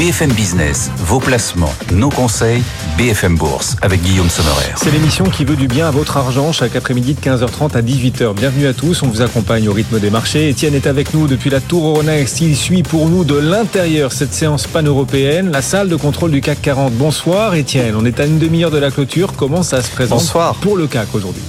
BFM Business, vos placements, nos conseils, BFM Bourse, avec Guillaume Sommerer. C'est l'émission qui veut du bien à votre argent chaque après-midi de 15h30 à 18h. Bienvenue à tous, on vous accompagne au rythme des marchés. Étienne est avec nous depuis la Tour Euronext. Il suit pour nous de l'intérieur cette séance pan-européenne, la salle de contrôle du CAC 40. Bonsoir Étienne, on est à une demi-heure de la clôture. Comment ça se présente Bonsoir. pour le CAC aujourd'hui?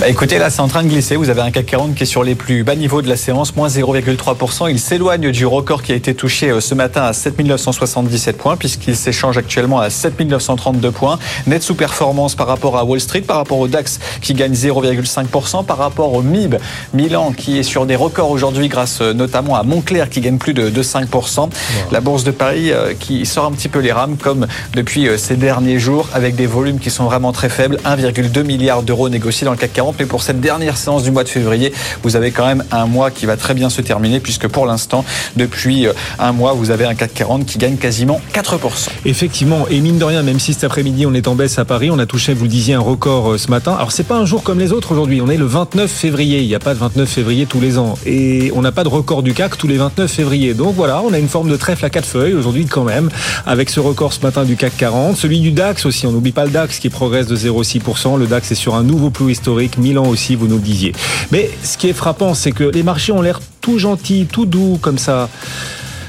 Bah écoutez, là, c'est en train de glisser. Vous avez un CAC 40 qui est sur les plus bas niveaux de la séance, moins 0,3%. Il s'éloigne du record qui a été touché euh, ce matin à 7977 points, puisqu'il s'échange actuellement à 7932 points. Net sous-performance par rapport à Wall Street, par rapport au DAX qui gagne 0,5%, par rapport au MIB Milan qui est sur des records aujourd'hui grâce euh, notamment à Montclair qui gagne plus de, 5%. La Bourse de Paris euh, qui sort un petit peu les rames comme depuis ces derniers jours avec des volumes qui sont vraiment très faibles. 1,2 milliard d'euros négociés dans le CAC 40 mais pour cette dernière séance du mois de février, vous avez quand même un mois qui va très bien se terminer, puisque pour l'instant, depuis euh, un mois, vous avez un CAC 40 qui gagne quasiment 4%. Effectivement, et mine de rien, même si cet après-midi on est en baisse à Paris, on a touché, vous le disiez, un record euh, ce matin. Alors c'est pas un jour comme les autres aujourd'hui, on est le 29 février, il n'y a pas de 29 février tous les ans, et on n'a pas de record du CAC tous les 29 février. Donc voilà, on a une forme de trèfle à quatre feuilles aujourd'hui quand même, avec ce record ce matin du CAC 40, celui du DAX aussi, on n'oublie pas le DAX qui progresse de 0,6%, le DAX est sur un nouveau plus historique, Milan aussi, vous nous le disiez. Mais ce qui est frappant, c'est que les marchés ont l'air tout gentils, tout doux comme ça.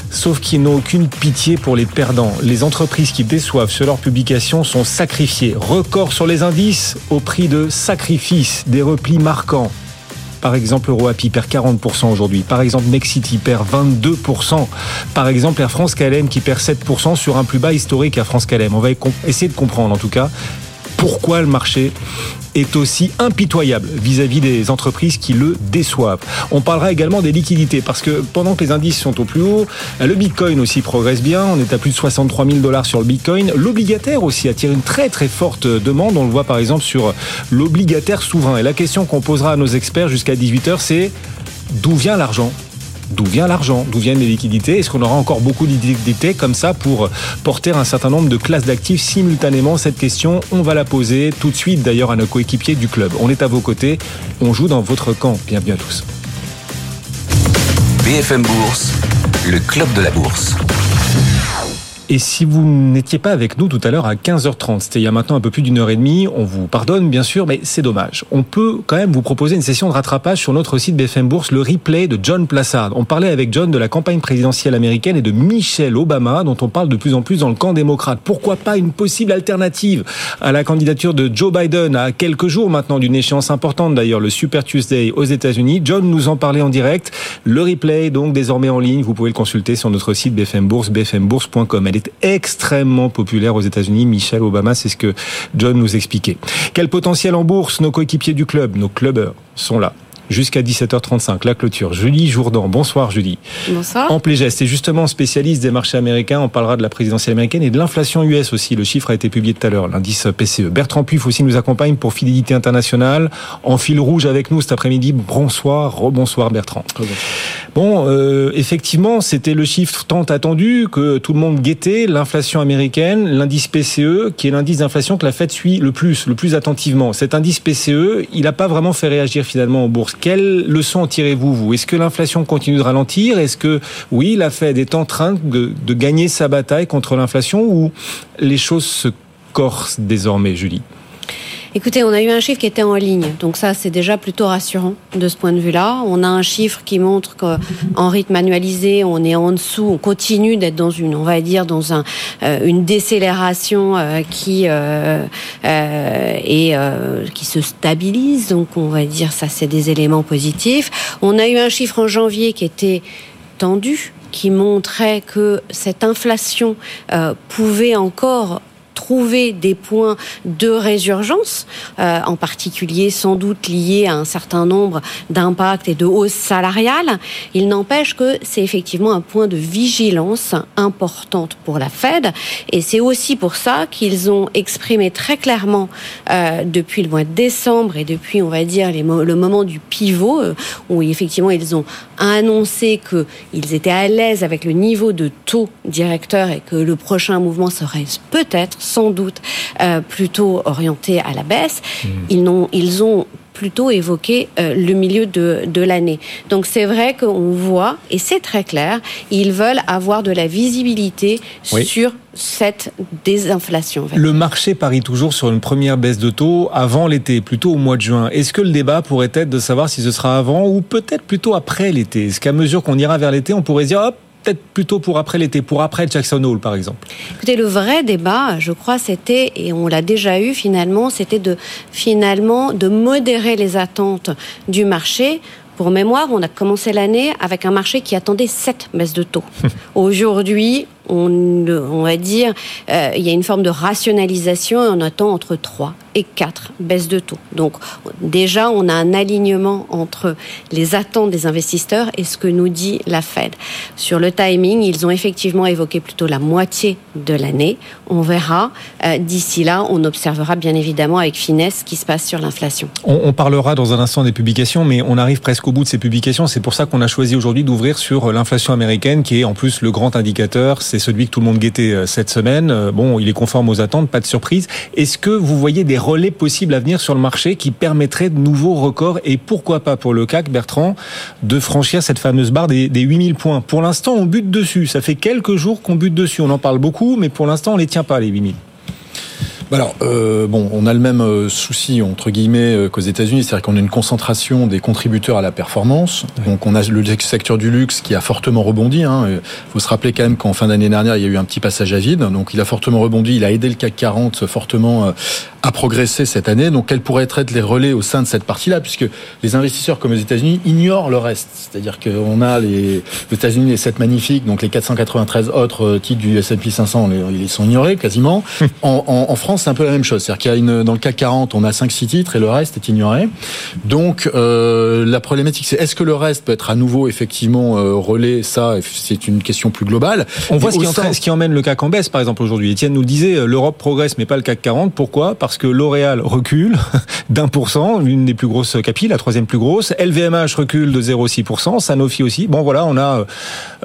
Sauf qu'ils n'ont aucune pitié pour les perdants. Les entreprises qui déçoivent sur leurs publications sont sacrifiées. Record sur les indices au prix de sacrifices, des replis marquants. Par exemple, EuroAPI perd 40% aujourd'hui. Par exemple, Nexity perd 22%. Par exemple, Air France KLM qui perd 7% sur un plus bas historique à France KLM. On va essayer de comprendre en tout cas pourquoi le marché est aussi impitoyable vis-à-vis des entreprises qui le déçoivent. On parlera également des liquidités parce que pendant que les indices sont au plus haut, le Bitcoin aussi progresse bien. On est à plus de 63 000 dollars sur le Bitcoin. L'obligataire aussi attire une très très forte demande. On le voit par exemple sur l'obligataire souverain. Et la question qu'on posera à nos experts jusqu'à 18h, c'est d'où vient l'argent? D'où vient l'argent, d'où viennent les liquidités. Est-ce qu'on aura encore beaucoup de comme ça pour porter un certain nombre de classes d'actifs simultanément Cette question, on va la poser tout de suite d'ailleurs à nos coéquipiers du club. On est à vos côtés, on joue dans votre camp. Bienvenue à tous. BFM Bourse, le club de la bourse. Et si vous n'étiez pas avec nous tout à l'heure à 15h30, c'était il y a maintenant un peu plus d'une heure et demie, on vous pardonne bien sûr, mais c'est dommage. On peut quand même vous proposer une session de rattrapage sur notre site BFM Bourse, le replay de John Plassard. On parlait avec John de la campagne présidentielle américaine et de Michelle Obama, dont on parle de plus en plus dans le camp démocrate. Pourquoi pas une possible alternative à la candidature de Joe Biden à quelques jours maintenant d'une échéance importante d'ailleurs, le Super Tuesday aux États-Unis. John nous en parlait en direct. Le replay, donc désormais en ligne, vous pouvez le consulter sur notre site BFM Bourse, bfmbourse.com extrêmement populaire aux États-Unis. Michelle Obama, c'est ce que John nous expliquait. Quel potentiel en bourse? Nos coéquipiers du club, nos clubbers sont là jusqu'à 17h35. La clôture. Julie Jourdan. Bonsoir Julie. Bonsoir. En c'est justement spécialiste des marchés américains. On parlera de la présidentielle américaine et de l'inflation US aussi. Le chiffre a été publié tout à l'heure, l'indice PCE. Bertrand Puif aussi nous accompagne pour Fidélité Internationale. En fil rouge avec nous cet après-midi. Bonsoir, rebonsoir Bertrand. Bon, euh, effectivement, c'était le chiffre tant attendu que tout le monde guettait, l'inflation américaine, l'indice PCE, qui est l'indice d'inflation que la Fed suit le plus, le plus attentivement. Cet indice PCE, il n'a pas vraiment fait réagir finalement en bourse. Quelle leçon en tirez-vous, vous? Est-ce que l'inflation continue de ralentir? Est-ce que, oui, la Fed est en train de, de gagner sa bataille contre l'inflation ou les choses se corsent désormais, Julie? Écoutez, on a eu un chiffre qui était en ligne, donc ça c'est déjà plutôt rassurant de ce point de vue-là. On a un chiffre qui montre qu'en rythme annualisé, on est en dessous, on continue d'être dans une, on va dire, dans euh, une décélération euh, qui euh, et qui se stabilise. Donc on va dire ça c'est des éléments positifs. On a eu un chiffre en janvier qui était tendu qui montrait que cette inflation pouvait encore trouver des points de résurgence, euh, en particulier sans doute liés à un certain nombre d'impacts et de hausses salariales. Il n'empêche que c'est effectivement un point de vigilance importante pour la Fed et c'est aussi pour ça qu'ils ont exprimé très clairement euh, depuis le mois de décembre et depuis, on va dire, le moment du pivot, euh, où effectivement ils ont annoncé qu'ils étaient à l'aise avec le niveau de taux directeur et que le prochain mouvement serait peut-être sans doute euh, plutôt orienté à la baisse. Hmm. Ils, ont, ils ont plutôt évoquer euh, le milieu de, de l'année. Donc c'est vrai qu'on voit, et c'est très clair, ils veulent avoir de la visibilité sur cette désinflation. Le marché parie toujours sur une première baisse de taux avant l'été, plutôt au mois de juin. Est-ce que le débat pourrait être de savoir si ce sera avant ou peut-être plutôt après l'été? Est-ce qu'à mesure qu'on ira vers l'été, on pourrait dire, hop, peut-être plutôt pour après l'été, pour après Jackson Hole, par exemple Écoutez, le vrai débat, je crois, c'était, et on l'a déjà eu finalement, c'était de finalement de modérer les attentes du marché. Pour mémoire, on a commencé l'année avec un marché qui attendait 7 baisses de taux. Aujourd'hui, on, va dire, euh, il y a une forme de rationalisation et on attend entre 3 et 4 baisses de taux. Donc déjà, on a un alignement entre les attentes des investisseurs et ce que nous dit la Fed. Sur le timing, ils ont effectivement évoqué plutôt la moitié de l'année. On verra. Euh, D'ici là, on observera bien évidemment avec finesse ce qui se passe sur l'inflation. On, on, parlera dans un instant des publications, mais on arrive presque au bout de ces publications. C'est pour ça qu'on a choisi aujourd'hui d'ouvrir sur l'inflation américaine, qui est en plus le grand indicateur. C'est celui que tout le monde guettait euh, cette semaine. Euh, bon, il est conforme aux attentes, pas de surprise. Est-ce que vous voyez des relais possibles à venir sur le marché qui permettraient de nouveaux records et pourquoi pas pour le CAC, Bertrand, de franchir cette fameuse barre des, des 8000 points? Pour l'instant, on bute dessus. Ça fait quelques jours qu'on bute dessus. On en parle beaucoup, mais pour l'instant, on les tient pas, les 8000. Bah alors, euh, bon, on a le même euh, souci entre guillemets euh, qu'aux États-Unis, c'est-à-dire qu'on a une concentration des contributeurs à la performance. Donc, on a le secteur du luxe qui a fortement rebondi. Il hein. faut se rappeler quand même qu'en fin d'année dernière, il y a eu un petit passage à vide. Donc, il a fortement rebondi. Il a aidé le CAC 40 fortement à progresser cette année. Donc, quels pourraient être les relais au sein de cette partie-là, puisque les investisseurs comme aux États-Unis ignorent le reste. C'est-à-dire qu'on a les, les États-Unis les 7 magnifiques, donc les 493 autres titres du S&P 500, ils sont ignorés quasiment. En, en, en France c'est un peu la même chose. C'est-à-dire qu'il y a une, dans le CAC 40, on a 5-6 titres et le reste est ignoré. Donc, euh, la problématique, c'est est-ce que le reste peut être à nouveau effectivement euh, relais? Ça, c'est une question plus globale. On voit ce qui, sein... ce qui, emmène le CAC en baisse, par exemple, aujourd'hui. Etienne nous le disait, euh, l'Europe progresse, mais pas le CAC 40. Pourquoi? Parce que L'Oréal recule d'un pour cent, l'une des plus grosses capilles, la troisième plus grosse. LVMH recule de 0,6%, Sanofi aussi. Bon, voilà, on a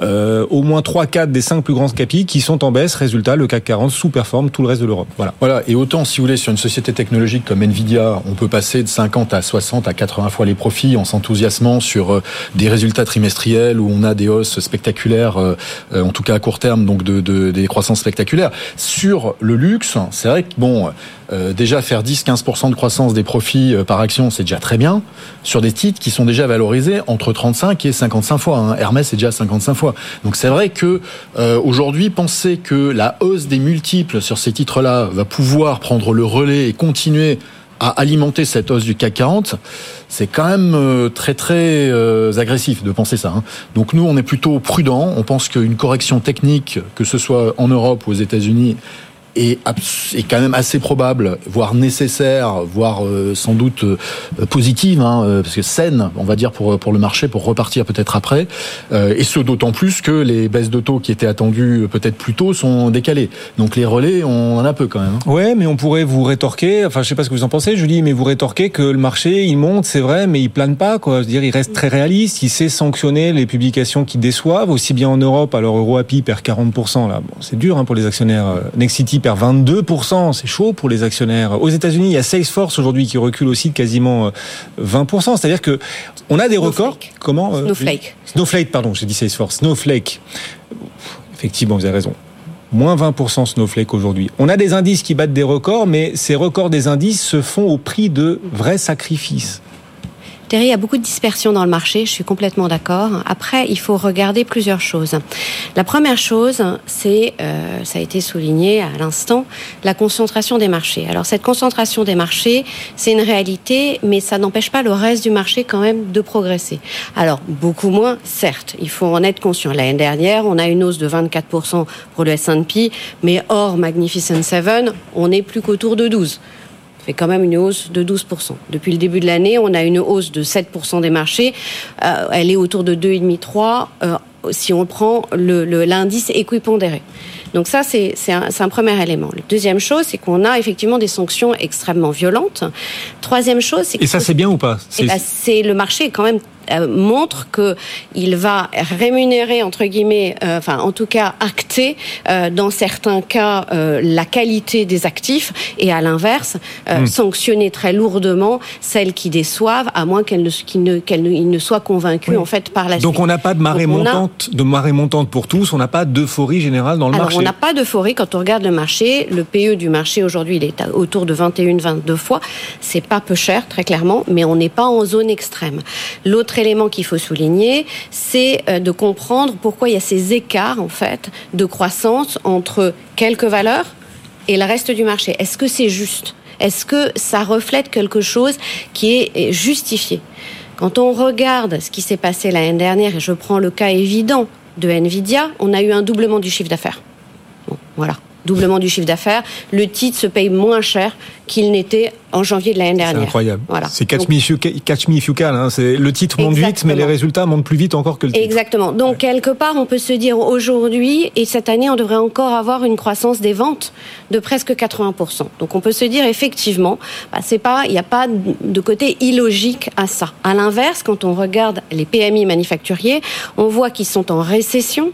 euh, au moins 3-4 des 5 plus grandes capilles qui sont en baisse. Résultat, le CAC 40 sous-performe tout le reste de l'Europe. Voilà. Voilà. Et autant, si vous voulez, sur une société technologique comme Nvidia, on peut passer de 50 à 60 à 80 fois les profits en s'enthousiasmant sur euh, des résultats trimestriels où on a des hausses spectaculaires, euh, en tout cas à court terme, donc de des croissances spectaculaires. Sur le luxe, c'est vrai que bon, euh, déjà faire 10-15% de croissance des profits par action, c'est déjà très bien. Sur des titres qui sont déjà valorisés entre 35 et 55 fois. Hein. Hermès est déjà 55 fois. Donc c'est vrai que euh, aujourd'hui, penser que la hausse des multiples sur ces titres-là va pouvoir prendre le relais et continuer à alimenter cette hausse du CAC 40, c'est quand même euh, très très euh, agressif de penser ça. Hein. Donc nous, on est plutôt prudent. On pense qu'une correction technique, que ce soit en Europe ou aux États-Unis, est, quand même assez probable, voire nécessaire, voire euh, sans doute euh, positive, hein, euh, parce que saine, on va dire pour pour le marché, pour repartir peut-être après. Et ce d'autant plus que les baisses de taux qui étaient attendues peut-être plus tôt sont décalées. Donc les relais, on en a peu quand même. Hein. Ouais, mais on pourrait vous rétorquer. Enfin, je sais pas ce que vous en pensez, Julie, mais vous rétorquez que le marché il monte, c'est vrai, mais il plane pas. Quoi. Je veux dire, il reste très réaliste. Il sait sanctionner les publications qui déçoivent, aussi bien en Europe. Alors EuroAPI perd 40% là. Bon, c'est dur hein, pour les actionnaires. Nexity 22%. C'est chaud pour les actionnaires. Aux États-Unis, il y a Salesforce aujourd'hui qui recule aussi de quasiment 20%. Euh, C'est-à-dire que on a des Snowflake. records. Comment euh, Snowflake. Snowflake, pardon, j'ai dit Salesforce. Snowflake. Effectivement, vous avez raison. Moins 20% Snowflake aujourd'hui. On a des indices qui battent des records, mais ces records des indices se font au prix de vrais sacrifices. Terry, il y a beaucoup de dispersion dans le marché, je suis complètement d'accord. Après, il faut regarder plusieurs choses. La première chose, c'est, euh, ça a été souligné à l'instant, la concentration des marchés. Alors cette concentration des marchés, c'est une réalité, mais ça n'empêche pas le reste du marché quand même de progresser. Alors beaucoup moins, certes, il faut en être conscient. L'année dernière, on a une hausse de 24% pour le S&P, mais hors Magnificent Seven, on est plus qu'autour de 12 fait quand même une hausse de 12%. Depuis le début de l'année, on a une hausse de 7% des marchés. Euh, elle est autour de 2,5-3 euh, si on prend l'indice équipondéré. Donc ça, c'est un, un, premier élément. La deuxième chose, c'est qu'on a effectivement des sanctions extrêmement violentes. Troisième chose, c'est et ça, c'est bien ou pas? C'est ben, le marché est quand même euh, montre que il va rémunérer entre guillemets, euh, enfin en tout cas acter euh, dans certains cas la qualité des actifs et à l'inverse hmm. sanctionner très lourdement celles qui déçoivent, à moins qu'elles ne, ne, ne, soient convaincus en fait par la suite. Donc on n'a pas de marée montante, de marée montante pour tous, on n'a pas d'euphorie générale dans le Alors, marché. On n'a pas d'euphorie quand on regarde le marché. Le PE du marché aujourd'hui, il est autour de 21-22 fois. C'est pas peu cher, très clairement, mais on n'est pas en zone extrême. L'autre élément qu'il faut souligner, c'est euh, de comprendre pourquoi il y a ces écarts, en fait, de croissance entre quelques valeurs et le reste du marché. Est-ce que c'est juste? Est-ce que ça reflète quelque chose qui est justifié? Quand on regarde ce qui s'est passé l'année dernière, et je prends le cas évident de Nvidia, on a eu un doublement du chiffre d'affaires. Voilà doublement du chiffre d'affaires, le titre se paye moins cher qu'il n'était en janvier de l'année dernière. C'est incroyable. Voilà. C'est catch, me if you can. Hein. Le titre monte vite, mais les résultats montent plus vite encore que le titre. Exactement. Donc quelque part, on peut se dire aujourd'hui et cette année, on devrait encore avoir une croissance des ventes de presque 80%. Donc on peut se dire effectivement, bah, c'est pas, il n'y a pas de côté illogique à ça. À l'inverse, quand on regarde les PMI manufacturiers, on voit qu'ils sont en récession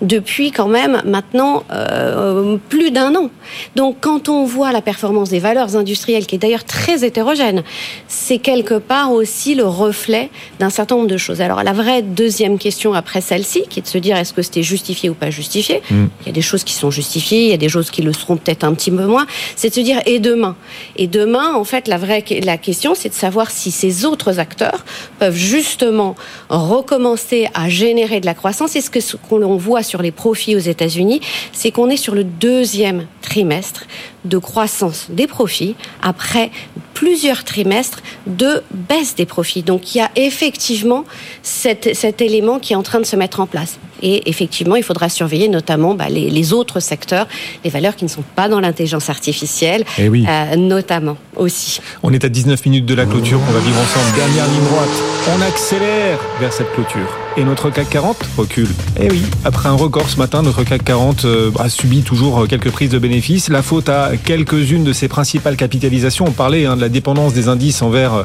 depuis quand même maintenant euh, plus d'un an. Donc quand on voit la performance des valeurs industrielles, qui est d'ailleurs très hétérogène, c'est quelque part aussi le reflet d'un certain nombre de choses. Alors la vraie deuxième question après celle-ci, qui est de se dire est-ce que c'était justifié ou pas justifié? Mm. Il y a des choses qui sont justifiées, il y a des choses qui le seront peut-être un petit peu moins. C'est de se dire et demain? Et demain, en fait, la vraie la question, c'est de savoir si ces autres acteurs peuvent justement recommencer à générer de la croissance. Et ce que ce qu'on voit sur les profits aux États-Unis, c'est qu'on est sur le deuxième trimestre de croissance des profits après plusieurs trimestres de baisse des profits. Donc il y a effectivement cet, cet élément qui est en train de se mettre en place. Et effectivement, il faudra surveiller notamment bah, les, les, autres secteurs, les valeurs qui ne sont pas dans l'intelligence artificielle, eh oui. euh, notamment aussi. On est à 19 minutes de la clôture qu'on va vivre ensemble. Dernière ligne droite. On accélère vers cette clôture. Et notre CAC 40 recule. Eh oui, après un record ce matin, notre CAC 40 euh, a subi toujours quelques prises de bénéfices. La faute à quelques-unes de ses principales capitalisations. On parlait hein, de la dépendance des indices envers euh,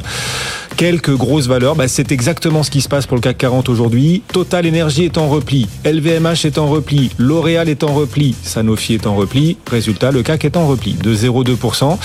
quelques grosses valeurs. Bah, c'est exactement ce qui se passe pour le CAC 40 aujourd'hui. Total Energy est en repli, LVMH est en repli, L'Oréal est en repli, Sanofi est en repli. Résultat, le CAC est en repli de 0,2%.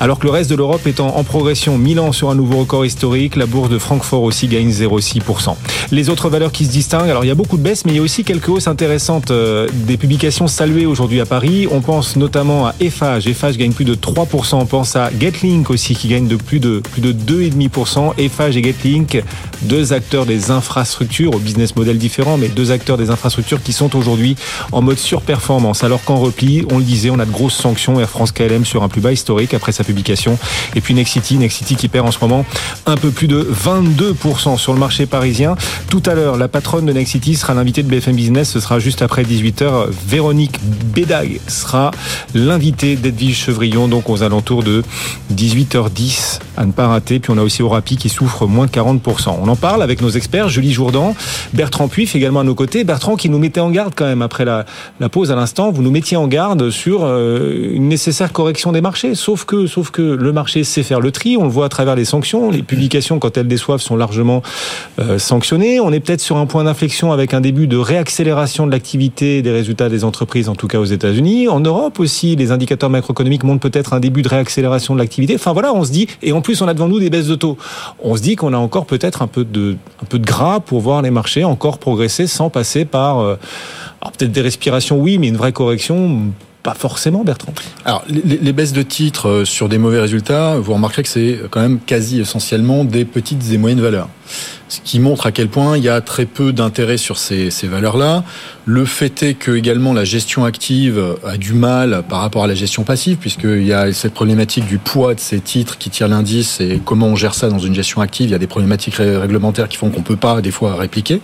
Alors que le reste de l'Europe est en, progression. Milan sur un nouveau record historique. La bourse de Francfort aussi gagne 0,6%. Les autres valeurs qui se distinguent, alors il y a beaucoup de baisses, mais il y a aussi quelques hausses intéressantes. Euh, des publications saluées aujourd'hui à Paris. On pense notamment à Eiffage. Eiffage gagne plus de 3%. On pense à Getlink aussi qui gagne de plus de, plus de 2,5%. Eiffage et Getlink, deux acteurs des infrastructures, au business model différent, mais deux acteurs des infrastructures qui sont aujourd'hui en mode surperformance. Alors qu'en repli, on le disait, on a de grosses sanctions. Air France KLM sur un plus bas historique après sa publication. Et puis Nexity, Nexity qui perd en ce moment un peu plus de 22% sur le marché parisien. Tout à l'heure, la patronne de Nexity sera l'invitée de BFM Business. Ce sera juste après 18h. Véronique Bédag sera l'invitée d'Edwige Chevrillon, donc aux alentours de 18h10 à ne pas rater. Puis on a aussi Orapi qui souffre moins de 40%. On en parle avec nos experts, Julie Jourdan, Bertrand Puif également à nos côtés. Bertrand qui nous mettait en garde quand même après la, la pause à l'instant. Vous nous mettiez en garde sur euh, une nécessaire correction des marchés. Sauf que, sauf que le marché sait faire le tri. On le voit à travers les sanctions. Les publications, quand elles déçoivent, sont largement euh, sanctionnées. On est peut-être sur un point d'inflexion avec un début de réaccélération de l'activité des résultats des entreprises, en tout cas aux États-Unis. En Europe aussi, les indicateurs macroéconomiques montrent peut-être un début de réaccélération de l'activité. Enfin voilà, on se dit, et en plus on a devant nous des baisses de taux. On se dit qu'on a encore peut-être un peu de, un peu de gras pour voir les marchés encore progresser sans passer par, euh, peut-être des respirations, oui, mais une vraie correction, pas forcément, Bertrand. Alors, les, baisses de titres euh, sur des mauvais résultats, vous remarquerez que c'est quand même quasi essentiellement des petites et moyennes valeurs. Ce qui montre à quel point il y a très peu d'intérêt sur ces, ces valeurs-là. Le fait est que également la gestion active a du mal par rapport à la gestion passive, puisqu'il y a cette problématique du poids de ces titres qui tirent l'indice et comment on gère ça dans une gestion active. Il y a des problématiques réglementaires qui font qu'on peut pas des fois répliquer.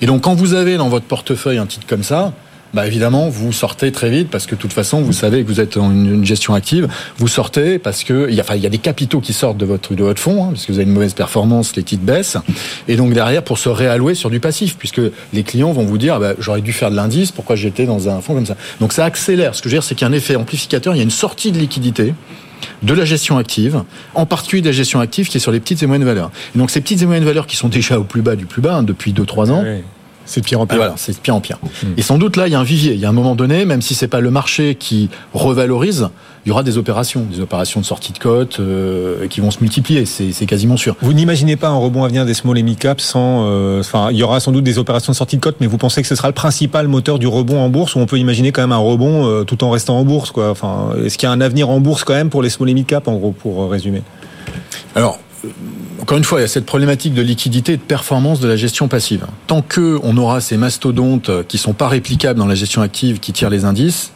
Et donc quand vous avez dans votre portefeuille un titre comme ça, bah évidemment, vous sortez très vite parce que de toute façon, vous savez que vous êtes en une gestion active. Vous sortez parce que il y a, enfin, il y a des capitaux qui sortent de votre de votre fonds, hein, parce que vous avez une mauvaise performance, les titres baissent, et donc derrière pour se réallouer sur du passif, puisque les clients vont vous dire, ah bah, j'aurais dû faire de l'indice, pourquoi j'étais dans un fonds comme ça. Donc ça accélère. Ce que je veux dire, c'est qu'il y a un effet amplificateur, il y a une sortie de liquidité de la gestion active, en particulier de la gestion active qui est sur les petites et moyennes valeurs. Et donc ces petites et moyennes valeurs qui sont déjà au plus bas du plus bas hein, depuis 2-3 ans. C'est de pire en ah, pire. voilà, c'est de pire en pire. Et sans doute là, il y a un vivier. Il y a un moment donné, même si c'est pas le marché qui revalorise, il y aura des opérations, des opérations de sortie de cote euh, qui vont se multiplier. C'est quasiment sûr. Vous n'imaginez pas un rebond à venir des small et mid caps sans. euh, Enfin, il y aura sans doute des opérations de sortie de cote, mais vous pensez que ce sera le principal moteur du rebond en bourse ou on peut imaginer quand même un rebond euh, tout en restant en bourse, quoi. Enfin, est-ce qu'il y a un avenir en bourse quand même pour les small et mid caps, en gros, pour euh, résumer? Alors, encore une fois, il y a cette problématique de liquidité et de performance de la gestion passive. Tant que on aura ces mastodontes qui sont pas réplicables dans la gestion active qui tirent les indices,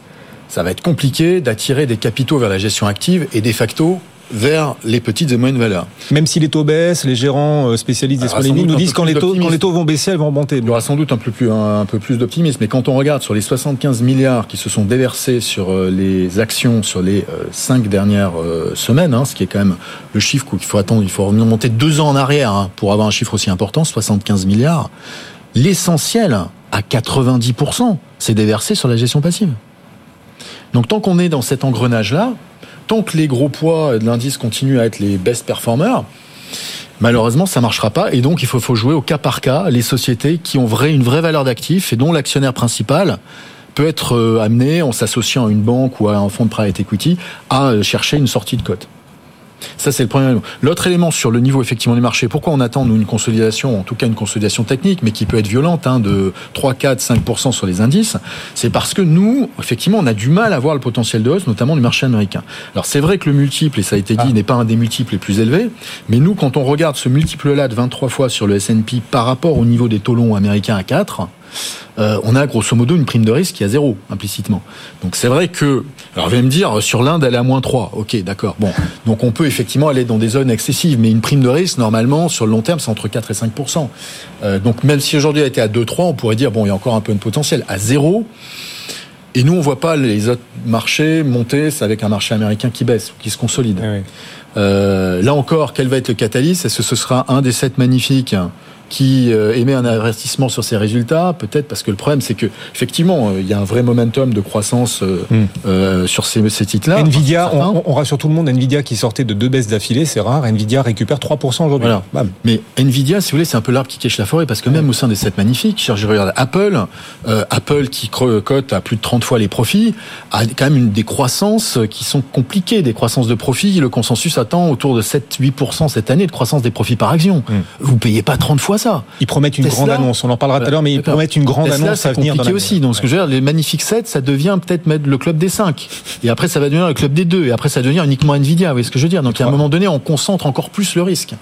ça va être compliqué d'attirer des capitaux vers la gestion active et de facto vers les petites et moyennes valeurs. Même si les taux baissent, les gérants euh, spécialistes des sans mid doute nous disent quand les taux, quand d'optimisme. les taux vont baisser, elles vont remonter. Il y aura sans doute un peu plus, un, un peu plus d'optimisme, mais quand on regarde sur les 75 milliards qui se sont déversés sur euh, les actions sur les euh, cinq dernières euh, semaines, hein, ce qui est quand même le chiffre qu'il faut attendre, il faut remonter deux ans en arrière hein, pour avoir un chiffre aussi important, 75 milliards. L'essentiel, à 90%, c'est déversé sur la gestion passive. Donc tant qu'on est dans cet engrenage-là, tant que les gros poids de l'indice continuent à être les best performers, Malheureusement, ça marchera pas, et donc il faut, jouer au cas par cas les sociétés qui ont une vraie valeur d'actif et dont l'actionnaire principal peut être euh, amené, en s'associant à une banque ou à un fonds de private equity, à euh, chercher une sortie de cote. Ça, c'est le premier élément. L'autre élément sur le niveau effectivement du marché, pourquoi on attend nous une consolidation, en tout cas une consolidation technique, mais qui peut être violente, hein, de 3, 4, 5% sur les indices, c'est parce que nous, effectivement, on a du mal à voir le potentiel de hausse, notamment du marché américain. Alors c'est vrai que le multiple, et ça a été dit, n'est pas un des multiples les plus élevés, mais nous, quand on regarde ce multiple-là de 23 fois sur le S&P par rapport au niveau des taux longs américains à 4, euh, on a grosso modo une prime de risque qui est à zéro, implicitement. Donc c'est vrai que, alors vous allez me dire, sur l'Inde, elle est à moins 3. Ok, d'accord. Bon, donc on peut effectivement aller dans des zones excessives, mais une prime de risque, normalement, sur le long terme, c'est entre 4 et 5% euh, Donc même si aujourd'hui elle était à 2-3, on pourrait dire, bon, il y a encore un peu de potentiel. À zéro, et nous, on voit pas les autres marchés monter, c'est avec un marché américain qui baisse ou qui se consolide. Ah oui. Euh, là encore, quel va être le catalyse? Est-ce que ce sera un des sept magnifiques? Qui euh, émet un investissement sur ses résultats Peut-être parce que le problème, c'est que effectivement, euh, il y a un vrai momentum de croissance euh, Hmm. sur ces, ces titres-là. Nvidia, on, on rassure tout le monde, Nvidia qui sortait de deux baisses d'affilée, c'est rare. Nvidia récupère 3% aujourd'hui. Voilà. Bam. Mais Nvidia, si vous voulez, c'est un peu l'arbre qui cache la forêt parce que même au sein des sept magnifiques, cher, je regarde Apple, euh, Apple qui cote à plus de 30 fois les profits, a quand même une des croissances qui sont compliquées, des croissances de profits. Le consensus attend autour de 7-8% cette année de croissance des profits par action. Mm. Vous payez pas 30 fois ça. Ils promettent une Tesla grande annonce, on en parlera tout à l'heure, mais ils promettent une grande Tesla, annonce à venir aussi. Donc, ce que je veux dire, les magnifiques 7, ça devient peut-être le club des 5. Et après, ça va devenir le club des 2. Et après, ça va devenir uniquement Nvidia. Vous voyez ce que je veux dire? Donc, à un moment donné, on concentre encore plus le risque.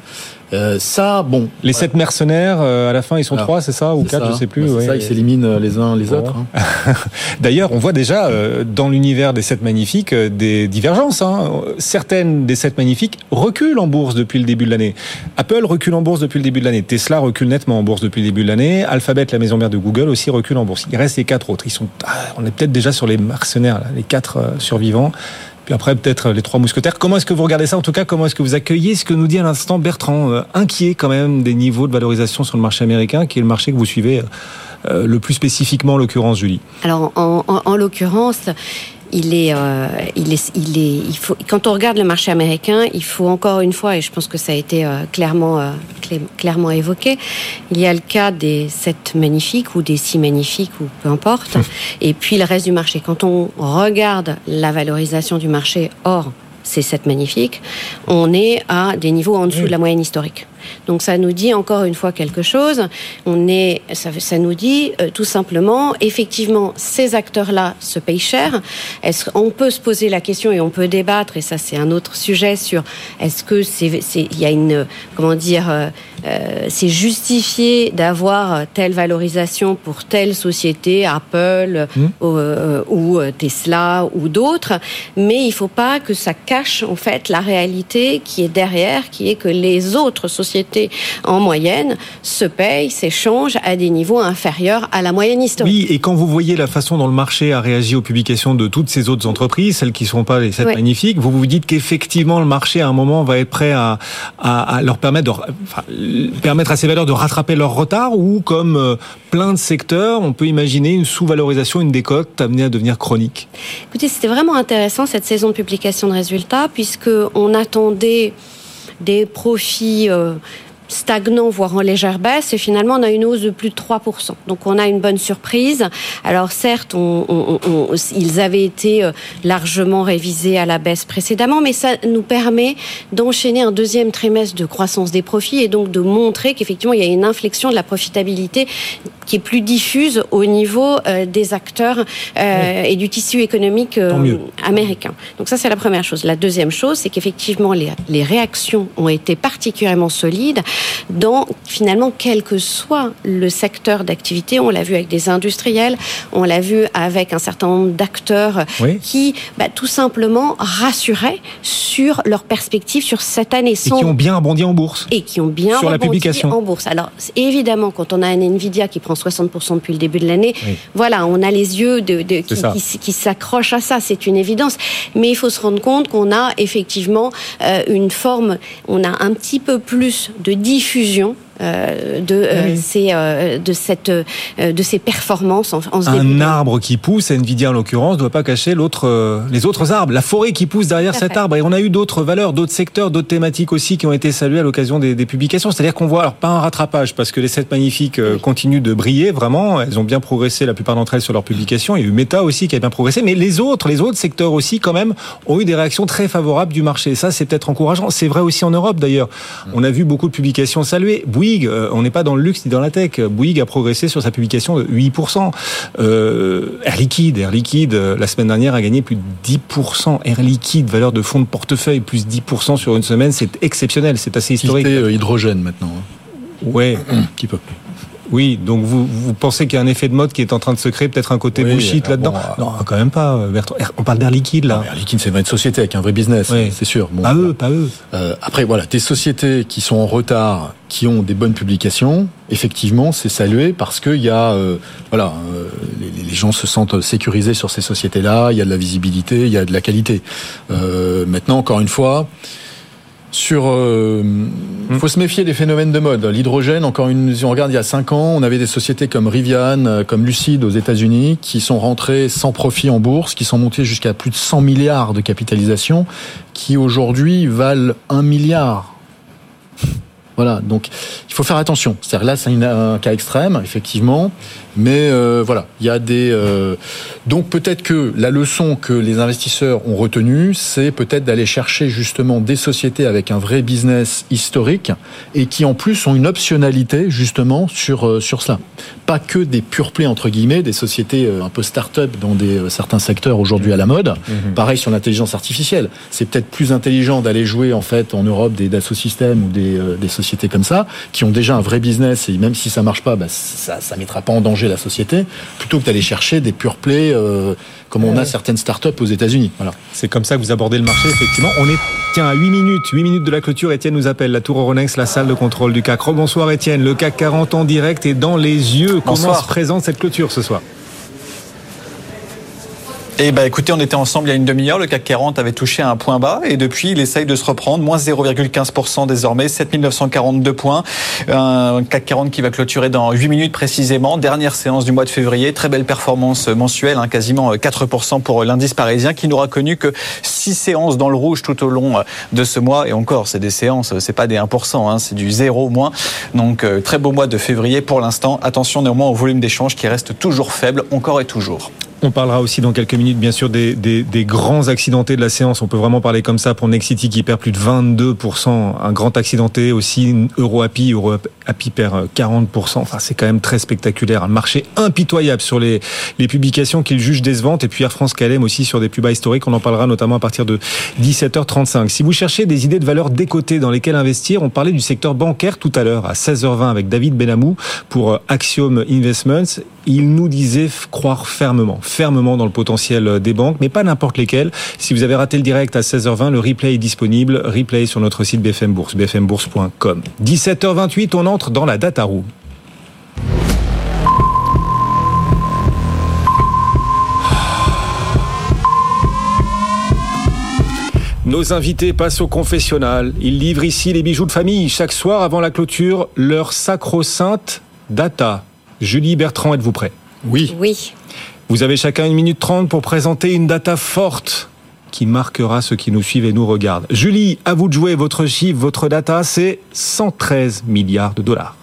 Euh, ça, bon. Les sept mercenaires, euh, à la fin, ils sont Alors, trois, c'est ça Ou quatre, ça. je sais plus. C'est ouais. ça, ils s'éliminent les uns les Bon. autres. hein. D'ailleurs, on voit déjà euh, dans l'univers des sept magnifiques euh, des divergences. hein. Certaines des sept magnifiques reculent en bourse depuis le début de l'année. Apple recule en bourse depuis le début de l'année. Tesla recule nettement en bourse depuis le début de l'année. Alphabet, la maison mère de Google, aussi recule en bourse. Il reste les quatre autres. Ils sont, ah, on est peut-être déjà sur les mercenaires, là, les quatre euh, survivants. Après, peut-être euh, les trois mousquetaires. Comment est-ce que vous regardez ça En tout cas, comment est-ce que vous accueillez ce que nous dit à l'instant Bertrand euh, Inquiet quand même des niveaux de valorisation sur le marché américain, qui est le marché que vous suivez euh, le plus spécifiquement, en l'occurrence, Julie? Alors, en l'occurrence, il est, euh, il est, il est, il faut. Quand on regarde le marché américain, il faut encore une fois, et je pense que ça a été euh, clairement, euh, clé- clairement évoqué, il y a le cas des sept magnifiques ou des six magnifiques ou peu importe, et puis le reste du marché. Quand on regarde la valorisation du marché hors ces sept magnifiques, on est à des niveaux en dessous de la moyenne historique. Donc ça nous dit encore une fois quelque chose. On est, ça, ça nous dit euh, tout simplement, effectivement, ces acteurs-là se payent cher. Est-ce on peut se poser la question et on peut débattre et ça c'est un autre sujet sur est-ce que c'est, il y a une, comment dire, euh, euh, c'est justifié d'avoir telle valorisation pour telle société, Apple Mmh. ou Tesla ou d'autres, mais il faut pas que ça cache en fait la réalité qui est derrière, qui est que les autres sociétés sociétés en moyenne se payent, s'échangent à des niveaux inférieurs à la moyenne historique. Oui, et quand vous voyez la façon dont le marché a réagi aux publications de toutes ces autres entreprises, celles qui ne sont pas les sept magnifiques, vous vous dites qu'effectivement le marché à un moment va être prêt à, à, leur permettre, de, enfin, permettre à ces valeurs de rattraper leur retard ou comme euh, plein de secteurs, on peut imaginer une sous-valorisation, une décote amenée à devenir chronique. Écoutez, c'était vraiment intéressant cette saison de publication de résultats puisque on attendait des profits euh, stagnant, voire en légère baisse. Et finalement, on a une hausse de plus de 3%. Donc, on a une bonne surprise. Alors, certes, ils avaient été euh, largement révisés à la baisse précédemment, mais ça nous permet d'enchaîner un deuxième trimestre de croissance des profits et donc de montrer qu'effectivement, il y a une inflexion de la profitabilité qui est plus diffuse au niveau euh, des acteurs euh, et du tissu économique américain. Donc, ça, c'est la première chose. La deuxième chose, c'est qu'effectivement, les, les réactions ont été particulièrement solides dans finalement quel que soit le secteur d'activité. On l'a vu avec des industriels, on l'a vu avec un certain nombre d'acteurs qui bah, tout simplement rassuraient sur leurs perspectives sur cette année. Et qui ont bien rebondi en bourse. Et qui ont bien sur rebondi la publication. en bourse. Alors évidemment, quand on a un Nvidia qui prend 60% depuis le début de l'année, voilà, on a les yeux de, qui, qui, s'accrochent à ça, c'est une évidence. Mais il faut se rendre compte qu'on a effectivement euh, une forme, on a un petit peu plus de diffusion de euh, ces euh, de cette de ces performances en, en un arbre qui pousse Nvidia en l'occurrence doit pas cacher l'autre les autres arbres. La forêt qui pousse derrière cet arbre. Et on a eu d'autres valeurs d'autres secteurs d'autres thématiques aussi qui ont été saluées à l'occasion des, des, publications. C'est-à-dire qu'on voit alors pas un rattrapage parce que les sept magnifiques continuent de briller vraiment. Elles ont bien progressé la plupart d'entre elles sur leurs publications. Il y a eu Meta aussi qui a bien progressé. Mais les autres les autres secteurs aussi quand même ont eu des réactions très favorables du marché. Ça c'est peut-être encourageant. C'est vrai aussi en Europe d'ailleurs. On a vu beaucoup de publications saluées. Bouygues, euh, on n'est pas dans le luxe ni dans la tech. Bouygues a progressé sur sa publication de 8%. Euh, Air Liquide, Air Liquide, euh, la semaine dernière a gagné plus de 10%. Air Liquide, valeur de fonds de portefeuille, plus 10% sur une semaine, c'est exceptionnel, c'est assez historique. Hydrogène maintenant. Hein. Ouais, un petit peu. Oui, donc vous, vous pensez qu'il y a un effet de mode qui est en train de se créer, peut-être un côté bullshit là-dedans Non, quand même pas, Bertrand. On parle d'Air Liquide là. Air Liquide, c'est une vraie société avec un vrai business, c'est sûr. pas eux, pas eux. Euh, après, voilà, des sociétés qui sont en retard, qui ont des bonnes publications, effectivement, c'est salué parce qu'il y a, euh, voilà, euh, les, les, gens se sentent sécurisés sur ces sociétés-là. Il y a de la visibilité, il y a de la qualité. maintenant, encore une fois. Sur, euh, hmm. faut se méfier des phénomènes de mode. L'hydrogène, encore une, si on regarde il y a cinq ans, on avait des sociétés comme Rivian, euh, comme Lucid aux États-Unis, qui sont rentrées sans profit en bourse, qui sont montées jusqu'à plus de 100 milliards de capitalisation, qui aujourd'hui valent un milliard. Voilà, donc il faut faire attention. C'est-à-dire là, c'est un cas extrême, effectivement. Mais euh, voilà, il y a des. Euh, donc peut-être que la leçon que les investisseurs ont retenue, c'est peut-être d'aller chercher justement des sociétés avec un vrai business historique et qui en plus ont une optionnalité justement sur euh, sur cela. Pas que des pure plays entre guillemets, des sociétés un peu start-up dans des certains secteurs aujourd'hui à la mode. Mhm. Pareil sur l'intelligence artificielle. C'est peut-être plus intelligent d'aller jouer en fait en Europe des Dassault Systèmes ou des, des sociétés comme ça qui ont déjà un vrai business et même si ça marche pas, bah, ça ça mettra pas en danger la société, plutôt que d'aller chercher des pure plays euh, comme on a certaines startups aux États-Unis. Voilà. C'est comme ça que vous abordez le marché, effectivement. On est tiens à 8 minutes, 8 minutes de la clôture. Étienne nous appelle, la Tour Euronext, la salle de contrôle du CAC. Bonsoir Étienne, le CAC 40 en direct et dans les yeux. Comment se présente cette clôture ce soir? Eh ben, écoutez, on était ensemble il y a une demi-heure. Le CAC 40 avait touché un point bas et depuis, il essaye de se reprendre. Moins 0,15% désormais, 7942 points. Un CAC 40 qui va clôturer dans 8 minutes précisément. Dernière séance du mois de février. Très belle performance mensuelle, hein, quasiment 4% pour l'indice parisien qui n'aura connu que 6 séances dans le rouge tout au long de ce mois. Et encore, c'est des séances, c'est pas des 1%, hein, c'est du 0 moins. Donc, euh, très beau mois de février pour l'instant. Attention néanmoins au volume d'échange qui reste toujours faible, encore et toujours. On parlera aussi dans quelques minutes, bien sûr, des, des, des, grands accidentés de la séance. On peut vraiment parler comme ça pour Nexity qui perd plus de 22%. Un grand accidenté aussi, EuroAPI. EuroAPI perd 40%. Enfin, c'est quand même très spectaculaire. Un marché impitoyable sur les, les publications qu'il juge décevantes. Et puis Air France KLM aussi sur des plus bas historiques. On en parlera notamment à partir de 17h35. Si vous cherchez des idées de valeur décotées dans lesquelles investir, on parlait du secteur bancaire tout à l'heure à 16h20 avec David Benamou pour Axiom Investments. Il nous disait croire fermement, fermement dans le potentiel des banques, mais pas n'importe lesquelles. Si vous avez raté le direct à 16h20, le replay est disponible. Replay sur notre site BFM Bourse, bfmbourse.com. 17h28, on entre dans la data room. Nos invités passent au confessionnal. Ils livrent ici les bijoux de famille. Chaque soir, avant la clôture, leur sacro-sainte data. Julie Bertrand, êtes-vous prêt? Oui. Oui. Vous avez chacun une minute trente pour présenter une data forte qui marquera ceux qui nous suivent et nous regardent. Julie, à vous de jouer. Votre chiffre, votre data, c'est 113 milliards de dollars.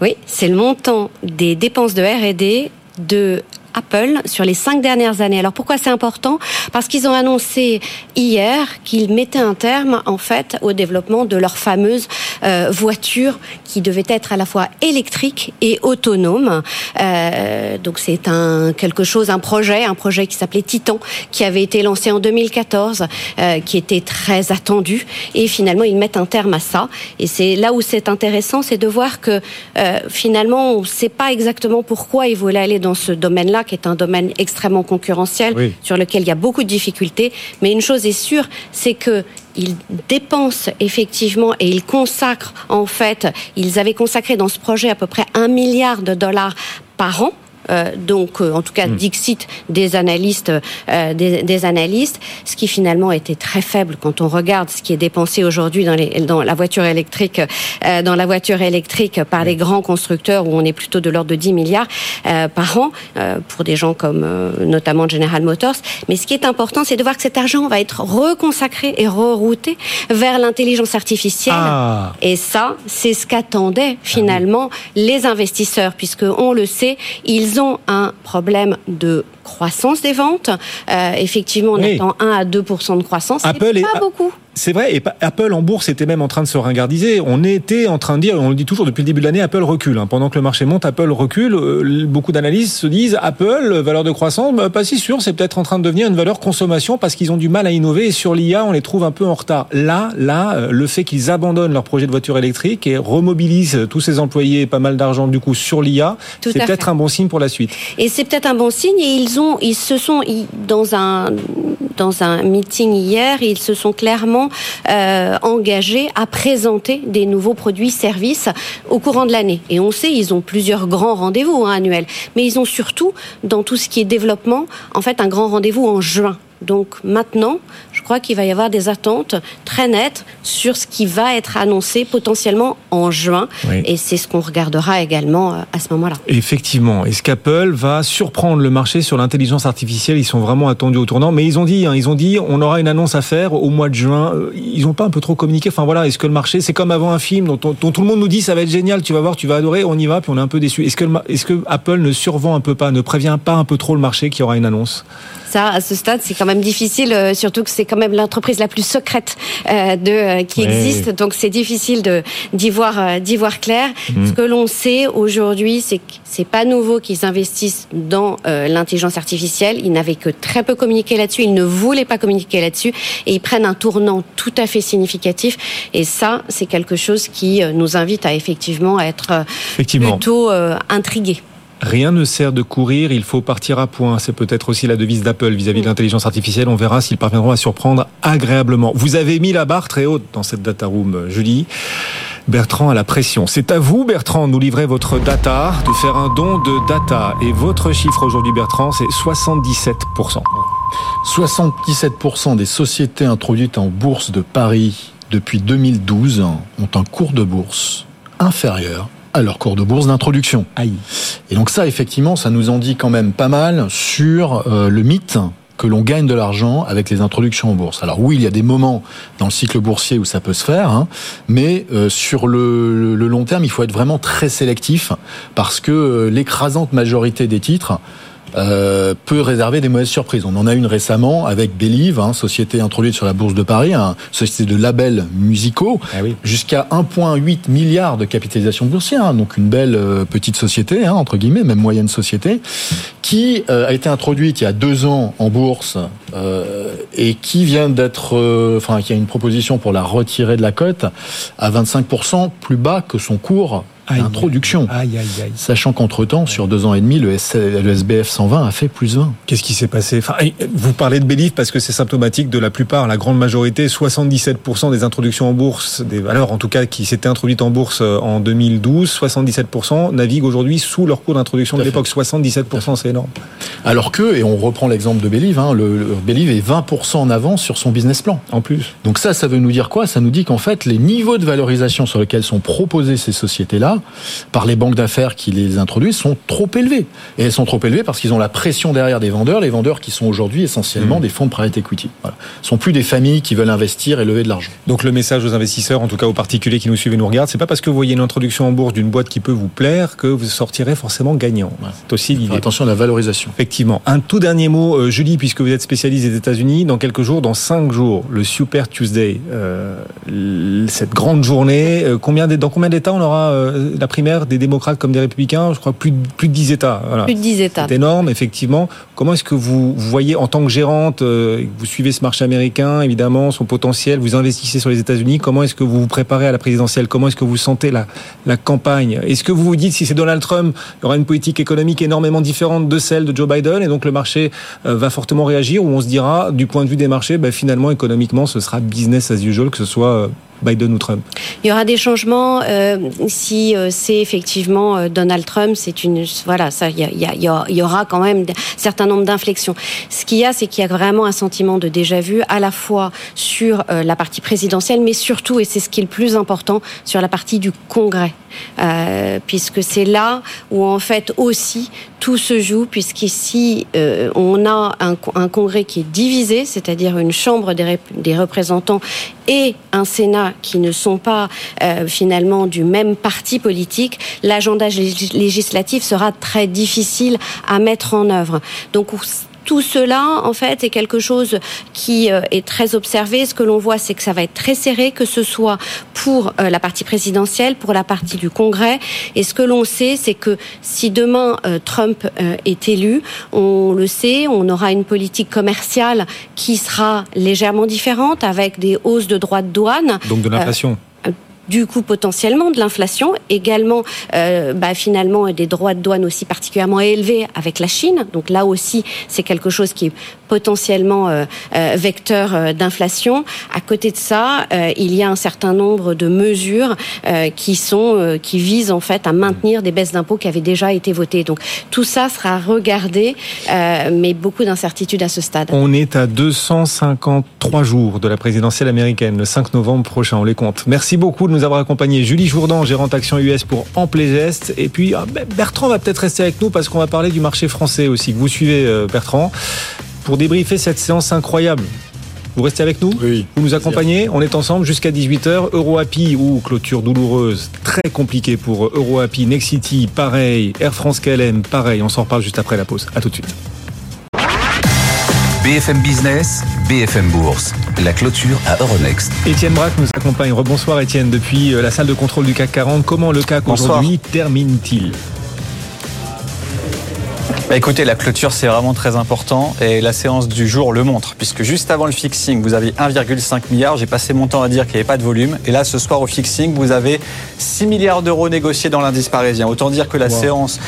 Oui, c'est le montant des dépenses de R&D de Apple sur les cinq dernières années. Alors pourquoi c'est important? Parce qu'ils ont annoncé hier qu'ils mettaient un terme en fait au développement de leur fameuse euh, voiture qui devait être à la fois électrique et autonome. Euh, donc c'est un quelque chose, un projet, un projet qui s'appelait Titan, qui avait été lancé en 2014, euh, qui était très attendu et finalement ils mettent un terme à ça. Et c'est là où c'est intéressant, c'est de voir que euh, finalement on ne sait pas exactement pourquoi ils voulaient aller dans ce domaine-là qui est un domaine extrêmement concurrentiel, Oui. sur lequel il y a beaucoup de difficultés. Mais une chose est sûre, c'est que ils dépensent effectivement et ils consacrent en fait, ils avaient consacré dans ce projet à peu près un milliard de dollars par an. Euh, donc, euh, en tout cas, Dixit des analystes, euh, des, des analystes, ce qui finalement était très faible quand on regarde ce qui est dépensé aujourd'hui dans, les, dans la voiture électrique, euh, dans la voiture électrique par les grands constructeurs où on est plutôt de l'ordre de 10 milliards euh, par an euh, pour des gens comme euh, notamment General Motors. Mais ce qui est important, c'est de voir que cet argent va être reconsacré et rerouté vers l'intelligence artificielle. Ah. Et ça, c'est ce qu'attendaient finalement les investisseurs, puisque on le sait, ils ont un problème de croissance des ventes. Euh, effectivement, on Oui. attend 1 à 2 de croissance. C'est Apple est- pas beaucoup. C'est vrai, et Apple en bourse était même en train de se ringardiser. On était en train de dire, on le dit toujours depuis le début de l'année, Apple recule. hein. Pendant que le marché monte, Apple recule. Euh, Beaucoup d'analystes se disent, Apple, valeur de croissance, bah, pas si sûr, c'est peut-être en train de devenir une valeur consommation parce qu'ils ont du mal à innover et sur l'IA, on les trouve un peu en retard. Là, là, euh, le fait qu'ils abandonnent leur projet de voiture électrique et remobilisent tous ces employés et pas mal d'argent du coup sur l'IA, Tout c'est peut-être fait. un bon signe pour la Et c'est peut-être un bon signe. Et ils ont, ils se sont ils- dans un dans un meeting hier, ils se sont clairement euh, engagés à présenter des nouveaux produits, services au courant de l'année. Et on sait, ils ont plusieurs grands rendez-vous hein, annuels, mais ils ont surtout dans tout ce qui est développement, en fait, un grand rendez-vous en juin. Donc maintenant, je crois qu'il va y avoir des attentes très nettes sur ce qui va être annoncé potentiellement en juin. Oui. Et c'est ce qu'on regardera également euh, à ce moment-là. Effectivement. Est-ce qu'Apple va surprendre le marché sur l'intelligence artificielle Ils sont vraiment attendus au tournant. Mais ils ont dit, hein, ils ont dit, on aura une annonce à faire au mois de juin. Euh, Ils n'ont pas un peu trop communiqué. Enfin voilà, est-ce que le marché, c'est comme avant un film dont, on- dont tout le monde nous dit ça va être génial, tu vas voir, tu vas adorer, on y va, puis on est un peu déçu. Est-ce que, est-ce que Apple ne survend un peu pas, ne prévient pas un peu trop le marché qu'il y aura une annonce? Ça, à ce stade, c'est quand même difficile, euh, surtout que c'est quand même l'entreprise la plus secrète euh, de euh, qui existe. Donc c'est difficile de d'y voir d'y voir clair. Ce que l'on sait aujourd'hui, c'est que c'est pas nouveau qu'ils investissent dans euh, l'intelligence artificielle. Ils n'avaient que très peu communiqué là-dessus. Ils ne voulaient pas communiquer là-dessus et ils prennent un tournant tout à fait significatif. Et ça, c'est quelque chose qui nous invite à effectivement être euh, Effectivement. plutôt euh, intrigués. Rien ne sert de courir, il faut partir à point. C'est peut-être aussi la devise d'Apple vis-à-vis de l'intelligence artificielle. On verra s'ils parviendront à surprendre agréablement. Vous avez mis la barre très haute dans cette data room, Julie. Bertrand à la pression. C'est à vous, Bertrand, de nous livrer votre data, de faire un don de data. Et votre chiffre aujourd'hui, Bertrand, c'est 77%. 77% des sociétés introduites en bourse de Paris depuis 2012 ont un cours de bourse inférieur à leur cours de bourse d'introduction. Aïe. Et donc ça, effectivement, ça nous en dit quand même pas mal sur euh, le mythe que l'on gagne de l'argent avec les introductions en bourse. Alors oui, il y a des moments dans le cycle boursier où ça peut se faire, hein, mais euh, sur le, le long terme, il faut être vraiment très sélectif parce que euh, l'écrasante majorité des titres euh, peut réserver des mauvaises surprises. On en a une récemment avec Believe, hein, société introduite sur la bourse de Paris, hein, société de labels musicaux, Ah oui. jusqu'à 1,8 milliard de capitalisation boursière, hein, donc une belle euh, petite société, hein, entre guillemets, même moyenne société, qui euh, a été introduite il y a deux ans en bourse euh, et qui vient d'être, enfin, qui a une proposition pour la retirer de la cote à 25% plus bas que son cours d'introduction. Aïe, aïe, aïe. Sachant qu'entre-temps, sur deux ans et demi, le, SBF 120 a fait plus 20. Qu'est-ce qui s'est passé? Enfin, Vous parlez de Believe parce que c'est symptomatique de la plupart, la grande majorité, 77% des introductions en bourse, des valeurs en tout cas qui s'étaient introduites en bourse euh, en 2012, 77% naviguent aujourd'hui sous leur cours d'introduction de l'époque. 77%, c'est énorme. Alors que, et on reprend l'exemple de Believe, hein, le, le Believe est 20% en avance sur son business plan. En plus. Donc ça, ça veut nous dire quoi? Ça nous dit qu'en fait, les niveaux de valorisation sur lesquels sont proposées ces sociétés-là, par les banques d'affaires qui les introduisent, sont trop élevés. Et elles sont trop élevées parce qu'ils ont la pression derrière des vendeurs, les vendeurs qui sont aujourd'hui essentiellement mmh. des fonds de private equity. Voilà. Ce sont plus des familles qui veulent investir et lever de l'argent. Donc le message aux investisseurs, en tout cas aux particuliers qui nous suivent et nous regardent, c'est pas parce que vous voyez une introduction en bourse d'une boîte qui peut vous plaire que vous sortirez forcément gagnant. C'est aussi l'idée. Attention à la valorisation. Effectivement. Un tout dernier mot, euh, Julie, puisque vous êtes spécialiste des États-Unis, dans quelques jours, dans cinq jours, le Super Tuesday, euh, cette grande journée, euh, combien dans combien d'États on aura la primaire des démocrates comme des républicains Je crois plus de, plus de 10 États. Voilà. Plus de 10 États. C'est énorme, effectivement. Comment est-ce que vous, voyez, en tant que gérante, vous suivez ce marché américain, évidemment, son potentiel, vous investissez sur les États-Unis, comment est-ce que vous vous préparez à la présidentielle? Comment est-ce que vous sentez la, la campagne? Est-ce que vous vous dites, si c'est Donald Trump, il y aura une politique économique énormément différente de celle de Joe Biden, et donc le marché va fortement réagir, ou on se dira, du point de vue des marchés, ben, finalement, économiquement, ce sera business as usual, que ce soit euh, Biden ou Trump Il y aura des changements euh, si euh, c'est effectivement euh, Donald Trump. C'est une voilà, ça il y, aura quand même un certain nombre d'inflexions. Ce qu'il y a, c'est qu'il y a vraiment un sentiment de déjà vu à la fois sur la partie présidentielle, mais surtout et c'est ce qui est le plus important sur la partie du Congrès, puisque c'est là où en fait aussi tout se joue, puisqu'ici on a un, un, Congrès qui est divisé, c'est-à-dire une Chambre des, des représentants et un Sénat qui ne sont pas euh, finalement du même parti politique, l'agenda législatif sera très difficile à mettre en œuvre. Donc tout cela, en fait, est quelque chose qui euh, est très observé. Ce que l'on voit, c'est que ça va être très serré, que ce soit pour euh, la partie présidentielle, pour la partie du Congrès. Et ce que l'on sait, c'est que si demain euh, Trump est élu, on le sait, on aura une politique commerciale qui sera légèrement différente, avec des hausses de droits de douane. Donc de l'inflation du coup potentiellement de l'inflation, également euh, bah, finalement des droits de douane aussi particulièrement élevés avec la Chine. Donc là aussi, c'est quelque chose qui est potentiellement euh, euh, vecteur d'inflation. À côté de ça, il y a un certain nombre de mesures qui sont qui visent en fait à maintenir des baisses d'impôts qui avaient déjà été votées. Donc tout ça sera regardé, mais beaucoup d'incertitudes à ce stade. On est à 253 jours de la présidentielle américaine, le 5 novembre prochain. On les compte. Merci beaucoup de nous avoir accompagnés. Julie Jourdan, gérante action US pour Ample Geste. Et puis Bertrand va peut-être rester avec nous parce qu'on va parler du marché français aussi que vous suivez, Bertrand pour débriefer cette séance incroyable. Vous restez avec nous Oui. Vous nous accompagnez On est ensemble jusqu'à 18h. EuroAPI ou clôture douloureuse, très compliquée pour EuroAPI. Nexity, pareil. Air France KLM, pareil. On s'en reparle juste après la pause. À tout de suite. BFM Business, BFM Bourse, la clôture à Euronext. Étienne Braque nous accompagne. Rebonsoir Étienne, depuis euh, la salle de contrôle du CAC 40. Comment le CAC aujourd'hui termine-t-il? Bah écoutez, la clôture, c'est vraiment très important et la séance du jour le montre, puisque juste avant le fixing, vous avez 1,5 milliard. J'ai passé mon temps à dire qu'il n'y avait pas de volume. Et là, ce soir, au fixing, vous avez 6 milliards d'euros négociés dans l'indice parisien. Autant dire que la wow. séance,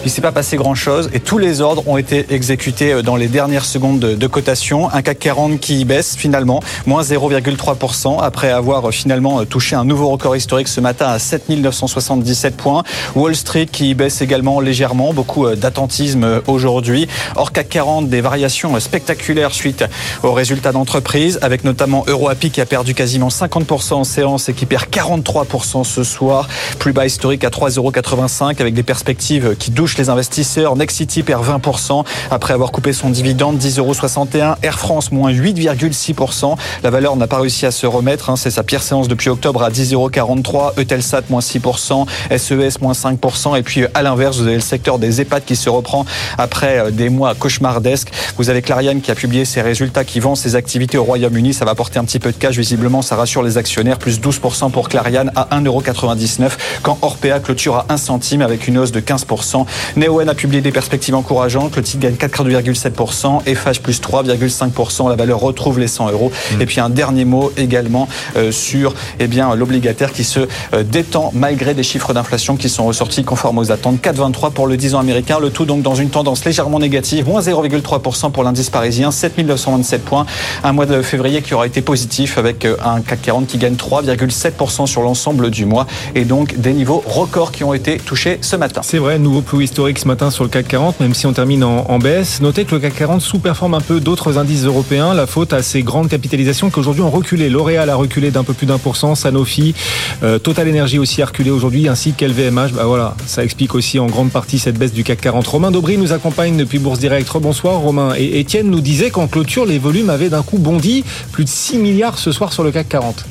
il ne s'est pas passé grand-chose et tous les ordres ont été exécutés euh, dans les dernières secondes de, de cotation. Un CAC 40 qui baisse finalement, moins 0,3% après avoir euh, finalement euh, touché un nouveau record historique ce matin à 7977 points. Wall Street qui baisse également légèrement, beaucoup d'attentisme aujourd'hui. Or CAC 40, des variations spectaculaires suite aux résultats d'entreprise, avec notamment EuroAPI qui a perdu quasiment 50% en séance et qui perd 43% ce soir. Plus bas historique à 3,85€ avec des perspectives qui douchent les investisseurs. Nexity perd 20% après avoir coupé son dividende 10,61€. Air France moins 8,6%. La valeur n'a pas réussi à se remettre. Hein. C'est sa pire séance depuis octobre à 10,43€. Eutelsat moins 6%. SES moins 5%. Et puis à l'inverse, vous avez le secteur des EHPAD qui se reprend après des mois cauchemardesques. Vous avez Clariane qui a publié ses résultats, qui vend ses activités au Royaume-Uni. Ça va porter un petit peu de cash, visiblement. Ça rassure les actionnaires. Plus 12% pour Clariane à 1,99€ quand Orpea clôture à 1 centime avec une hausse de 15%. Neoen a publié des perspectives encourageantes. Le titre gagne 4,7%. FH plus 3,5%. La valeur retrouve les 100 euros. Mmh. Et puis un dernier mot également euh, sur eh bien l'obligataire qui se euh, détend malgré des chiffres d'inflation qui sont ressortis conformes aux attentes. 4,23 pour le 10 ans américain. Le tout donc dans une tendance légèrement négative. Moins 0,3% pour l'indice parisien. 7927 points. Un mois de février qui aura été positif avec euh, un CAC 40 qui gagne 3,7% sur l'ensemble du mois et donc des niveaux records qui ont été touchés ce matin. C'est vrai, nouveau plus historique ce matin sur le CAC 40, même si on termine en, baisse. Notez que le CAC 40 sous-performe un peu d'autres indices européens. La faute à ces grandes capitalisations qu'aujourd'hui ont reculé. L'Oréal a reculé d'un peu plus d'un pour cent, Sanofi, euh, Total Energy aussi a reculé aujourd'hui, ainsi qu'LVMH. Bah voilà, ça explique aussi en grande partie cette baisse du CAC 40. Romain Nous accompagne depuis Bourse Direct. Bonsoir Romain. Et Étienne nous disait qu'en clôture, les volumes avaient d'un coup bondi plus de 6 milliards ce soir sur le CAC 40.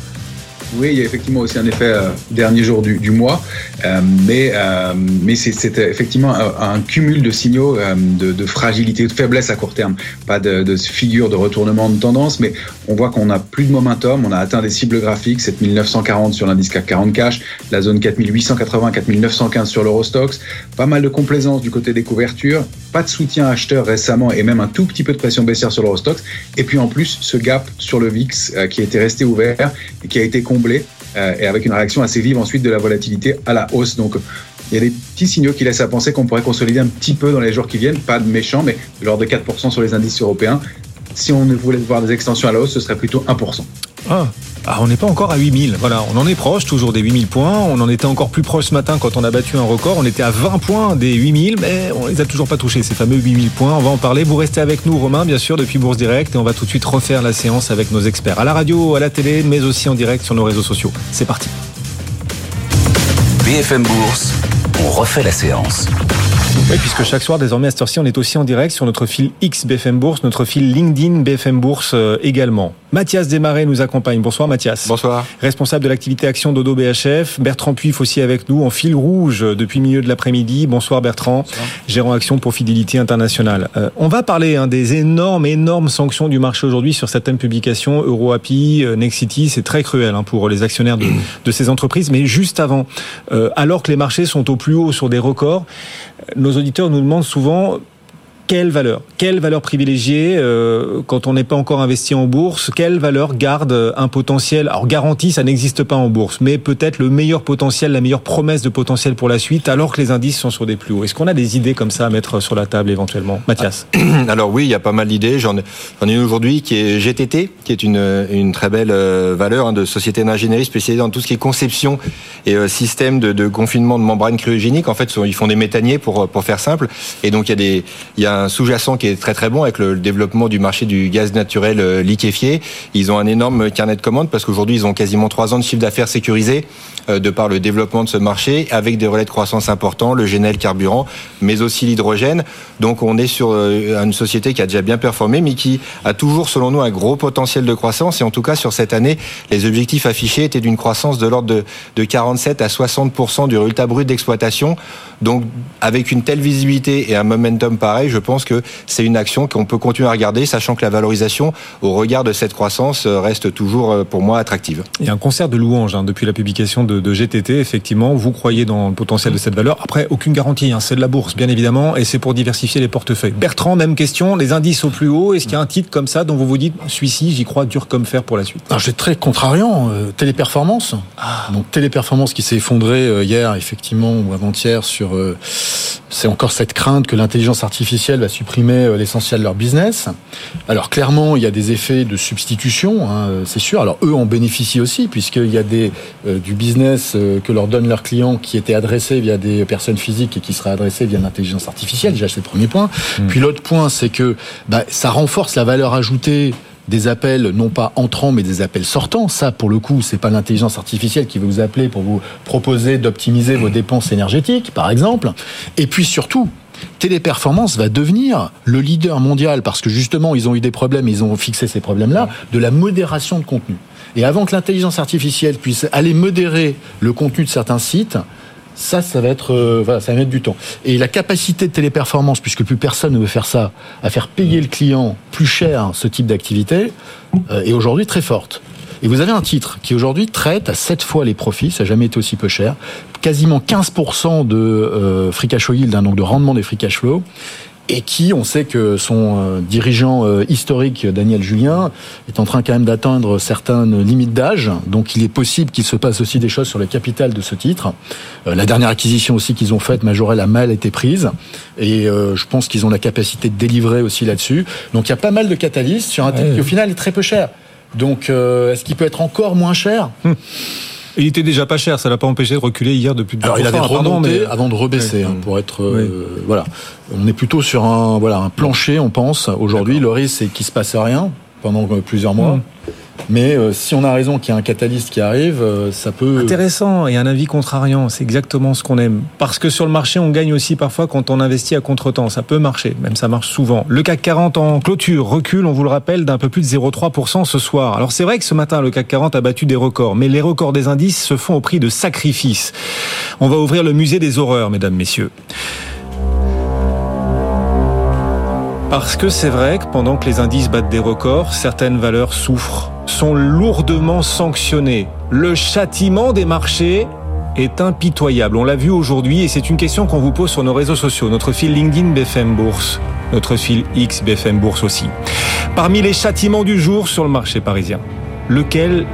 Oui, il y a effectivement aussi un effet euh, dernier jour du, du mois, euh, mais, euh, mais c'est effectivement un, cumul de signaux de, de, fragilité, de faiblesse à court terme. Pas de, de figure de retournement de tendance, mais on voit qu'on n'a plus de momentum, on a atteint des cibles graphiques, 7940 sur l'indice CAC 40 cash, la zone 4880, 4915 sur l'Eurostox, pas mal de complaisance du côté des couvertures, pas de soutien acheteur récemment et même un tout petit peu de pression baissière sur l'Eurostox, et puis en plus ce gap sur le VIX qui était resté ouvert et qui a été euh, et avec une réaction assez vive ensuite de la volatilité à la hausse. Donc il y a des petits signaux qui laissent à penser qu'on pourrait consolider un petit peu dans les jours qui viennent, pas de méchants, mais de l'ordre de 4% sur les indices européens. Si on voulait voir des extensions à la hausse, ce serait plutôt 1%. Ah, ah, on n'est pas encore à 8000. Voilà, on en est proche, toujours des 8000 points. On en était encore plus proche ce matin quand on a battu un record. On était à 20 points des 8000, mais on les a toujours pas touchés, ces fameux 8000 points. On va en parler. Vous restez avec nous, Romain, bien sûr, depuis Bourse Direct. Et on va tout de suite refaire la séance avec nos experts. À la radio, à la télé, mais aussi en direct sur nos réseaux sociaux. C'est parti. BFM Bourse, on refait la séance. Oui, puisque chaque soir, désormais, à cette heure-ci, on est aussi en direct sur notre fil X BFM Bourse, notre fil LinkedIn BFM Bourse euh, également. Mathias Desmarais nous accompagne. Bonsoir Mathias. Bonsoir. Responsable de l'activité Action Dodo BHF. Bertrand Puif aussi avec nous en fil rouge depuis milieu de l'après-midi. Bonsoir Bertrand, gérant Action pour Fidélité Internationale. Euh, on va parler hein, des énormes, énormes sanctions du marché aujourd'hui sur certaines publications. EuroAPI, euh, Nexity, c'est très cruel hein, pour les actionnaires de, de, ces entreprises. Mais juste avant, alors que les marchés sont au plus haut sur des records, nos auditeurs nous demandent souvent quelle valeur? Quelle valeur privilégiée euh, quand on n'est pas encore investi en bourse Quelle valeur garde un potentiel? Alors garantie, ça n'existe pas en bourse, mais peut-être le meilleur potentiel, la meilleure promesse de potentiel pour la suite, alors que les indices sont sur des plus hauts. Est-ce qu'on a des idées comme ça à mettre sur la table éventuellement, Mathias Alors oui, il y a pas mal d'idées. J'en ai, une aujourd'hui qui est GTT, qui est une, très belle euh, valeur hein, de société d'ingénierie spécialisée dans tout ce qui est conception et euh, système de, confinement de membranes cryogéniques. En fait, ils font des méthaniers pour faire simple. Et donc il y a des sous-jacent qui est très très bon avec le développement du marché du gaz naturel euh, liquéfié. Ils ont un énorme carnet de commandes parce qu'aujourd'hui ils ont quasiment trois ans de chiffre d'affaires sécurisé euh, de par le développement de ce marché avec des relais de croissance importants, le GNL carburant, mais aussi l'hydrogène. Donc on est sur euh, une société qui a déjà bien performé, mais qui a toujours, selon nous, un gros potentiel de croissance. Et en tout cas, sur cette année, les objectifs affichés étaient d'une croissance de l'ordre de, de 47 à 60 du résultat brut d'exploitation. Donc avec une telle visibilité et un momentum pareil, je pense que c'est une action qu'on peut continuer à regarder, sachant que la valorisation, au regard de cette croissance, euh, reste toujours euh, pour moi attractive. Il y a un concert de louanges hein, depuis la publication de, de, GTT. Effectivement, vous croyez dans le potentiel de cette valeur. Après, aucune garantie. Hein, c'est de la bourse, bien évidemment, et c'est pour diversifier les portefeuilles. Bertrand, même question. Les indices au plus haut. Est-ce qu'il y a un titre comme ça dont vous vous dites, celui-ci, j'y crois dur comme fer pour la suite? Alors, j'ai très contrariant. Euh, téléperformance. Ah. Donc, téléperformance qui s'est effondrée hier, effectivement, ou avant-hier sur euh, c'est encore cette crainte que l'intelligence artificielle va supprimer euh, l'essentiel de leur business. Alors clairement, il y a des effets de substitution, hein, euh, c'est sûr. Alors eux en bénéficient aussi, puisqu'il y a des, du business que leur donnent leurs clients qui était adressé via des personnes physiques et qui sera adressé via l'intelligence artificielle. Déjà, c'est le premier point. Hmm. Puis l'autre point, c'est que bah, ça renforce la valeur ajoutée des appels non pas entrants mais des appels sortants. Ça, pour le coup, c'est pas l'intelligence artificielle qui va vous appeler pour vous proposer d'optimiser vos dépenses énergétiques, par exemple. Et puis surtout, Téléperformance va devenir le leader mondial parce que justement ils ont eu des problèmes, ils ont fixé ces problèmes-là de la modération de contenu. Et avant que l'intelligence artificielle puisse aller modérer le contenu de certains sites, Ça, va être, euh, ça va mettre du temps. Et la capacité de téléperformance, puisque plus personne ne veut faire ça, à faire payer le client plus cher ce type d'activité, euh, est aujourd'hui très forte. Et vous avez un titre qui aujourd'hui traite à 7 fois les profits, ça n'a jamais été aussi peu cher, quasiment 15% de euh, free cash flow yield, hein, donc de rendement des free cash flow, et qui, on sait que son euh, dirigeant euh, historique, Daniel Julien, est en train quand même d'atteindre certaines limites d'âge. Donc il est possible qu'il se passe aussi des choses sur le capital de ce titre. Euh, la dernière acquisition aussi qu'ils ont faite, Majorel, a mal été prise. Et je pense qu'ils ont la capacité de délivrer aussi là-dessus. Donc il y a pas mal de catalystes sur un titre qui au final est très peu cher. Donc est-ce qu'il peut être encore moins cher hum. Il était déjà pas cher, ça l'a pas empêché de reculer hier depuis. Alors il avait remonté avant de rebaisser, hein, pour être euh, voilà. On est plutôt sur un voilà un plancher, on pense. Aujourd'hui, le risque c'est qu'il se passe rien pendant plusieurs mois. Mmh. Mais euh, si on a raison qu'il y a un catalyste qui arrive, euh, ça peut... Intéressant, et un avis contrariant, c'est exactement ce qu'on aime. Parce que sur le marché, on gagne aussi parfois quand on investit à contre-temps. Ça peut marcher, même ça marche souvent. Le CAC 40 en clôture recule, on vous le rappelle, d'un peu plus de 0,3% ce soir. Alors c'est vrai que ce matin, le CAC 40 a battu des records, mais les records des indices se font au prix de sacrifices. On va ouvrir le musée des horreurs, mesdames, messieurs. Parce que c'est vrai que pendant que les indices battent des records, certaines valeurs souffrent sont lourdement sanctionnés. Le châtiment des marchés est impitoyable. On l'a vu aujourd'hui et c'est une question qu'on vous pose sur nos réseaux sociaux. Notre fil LinkedIn BFM Bourse, notre fil X BFM Bourse aussi. Parmi les châtiments du jour sur le marché parisien, lequel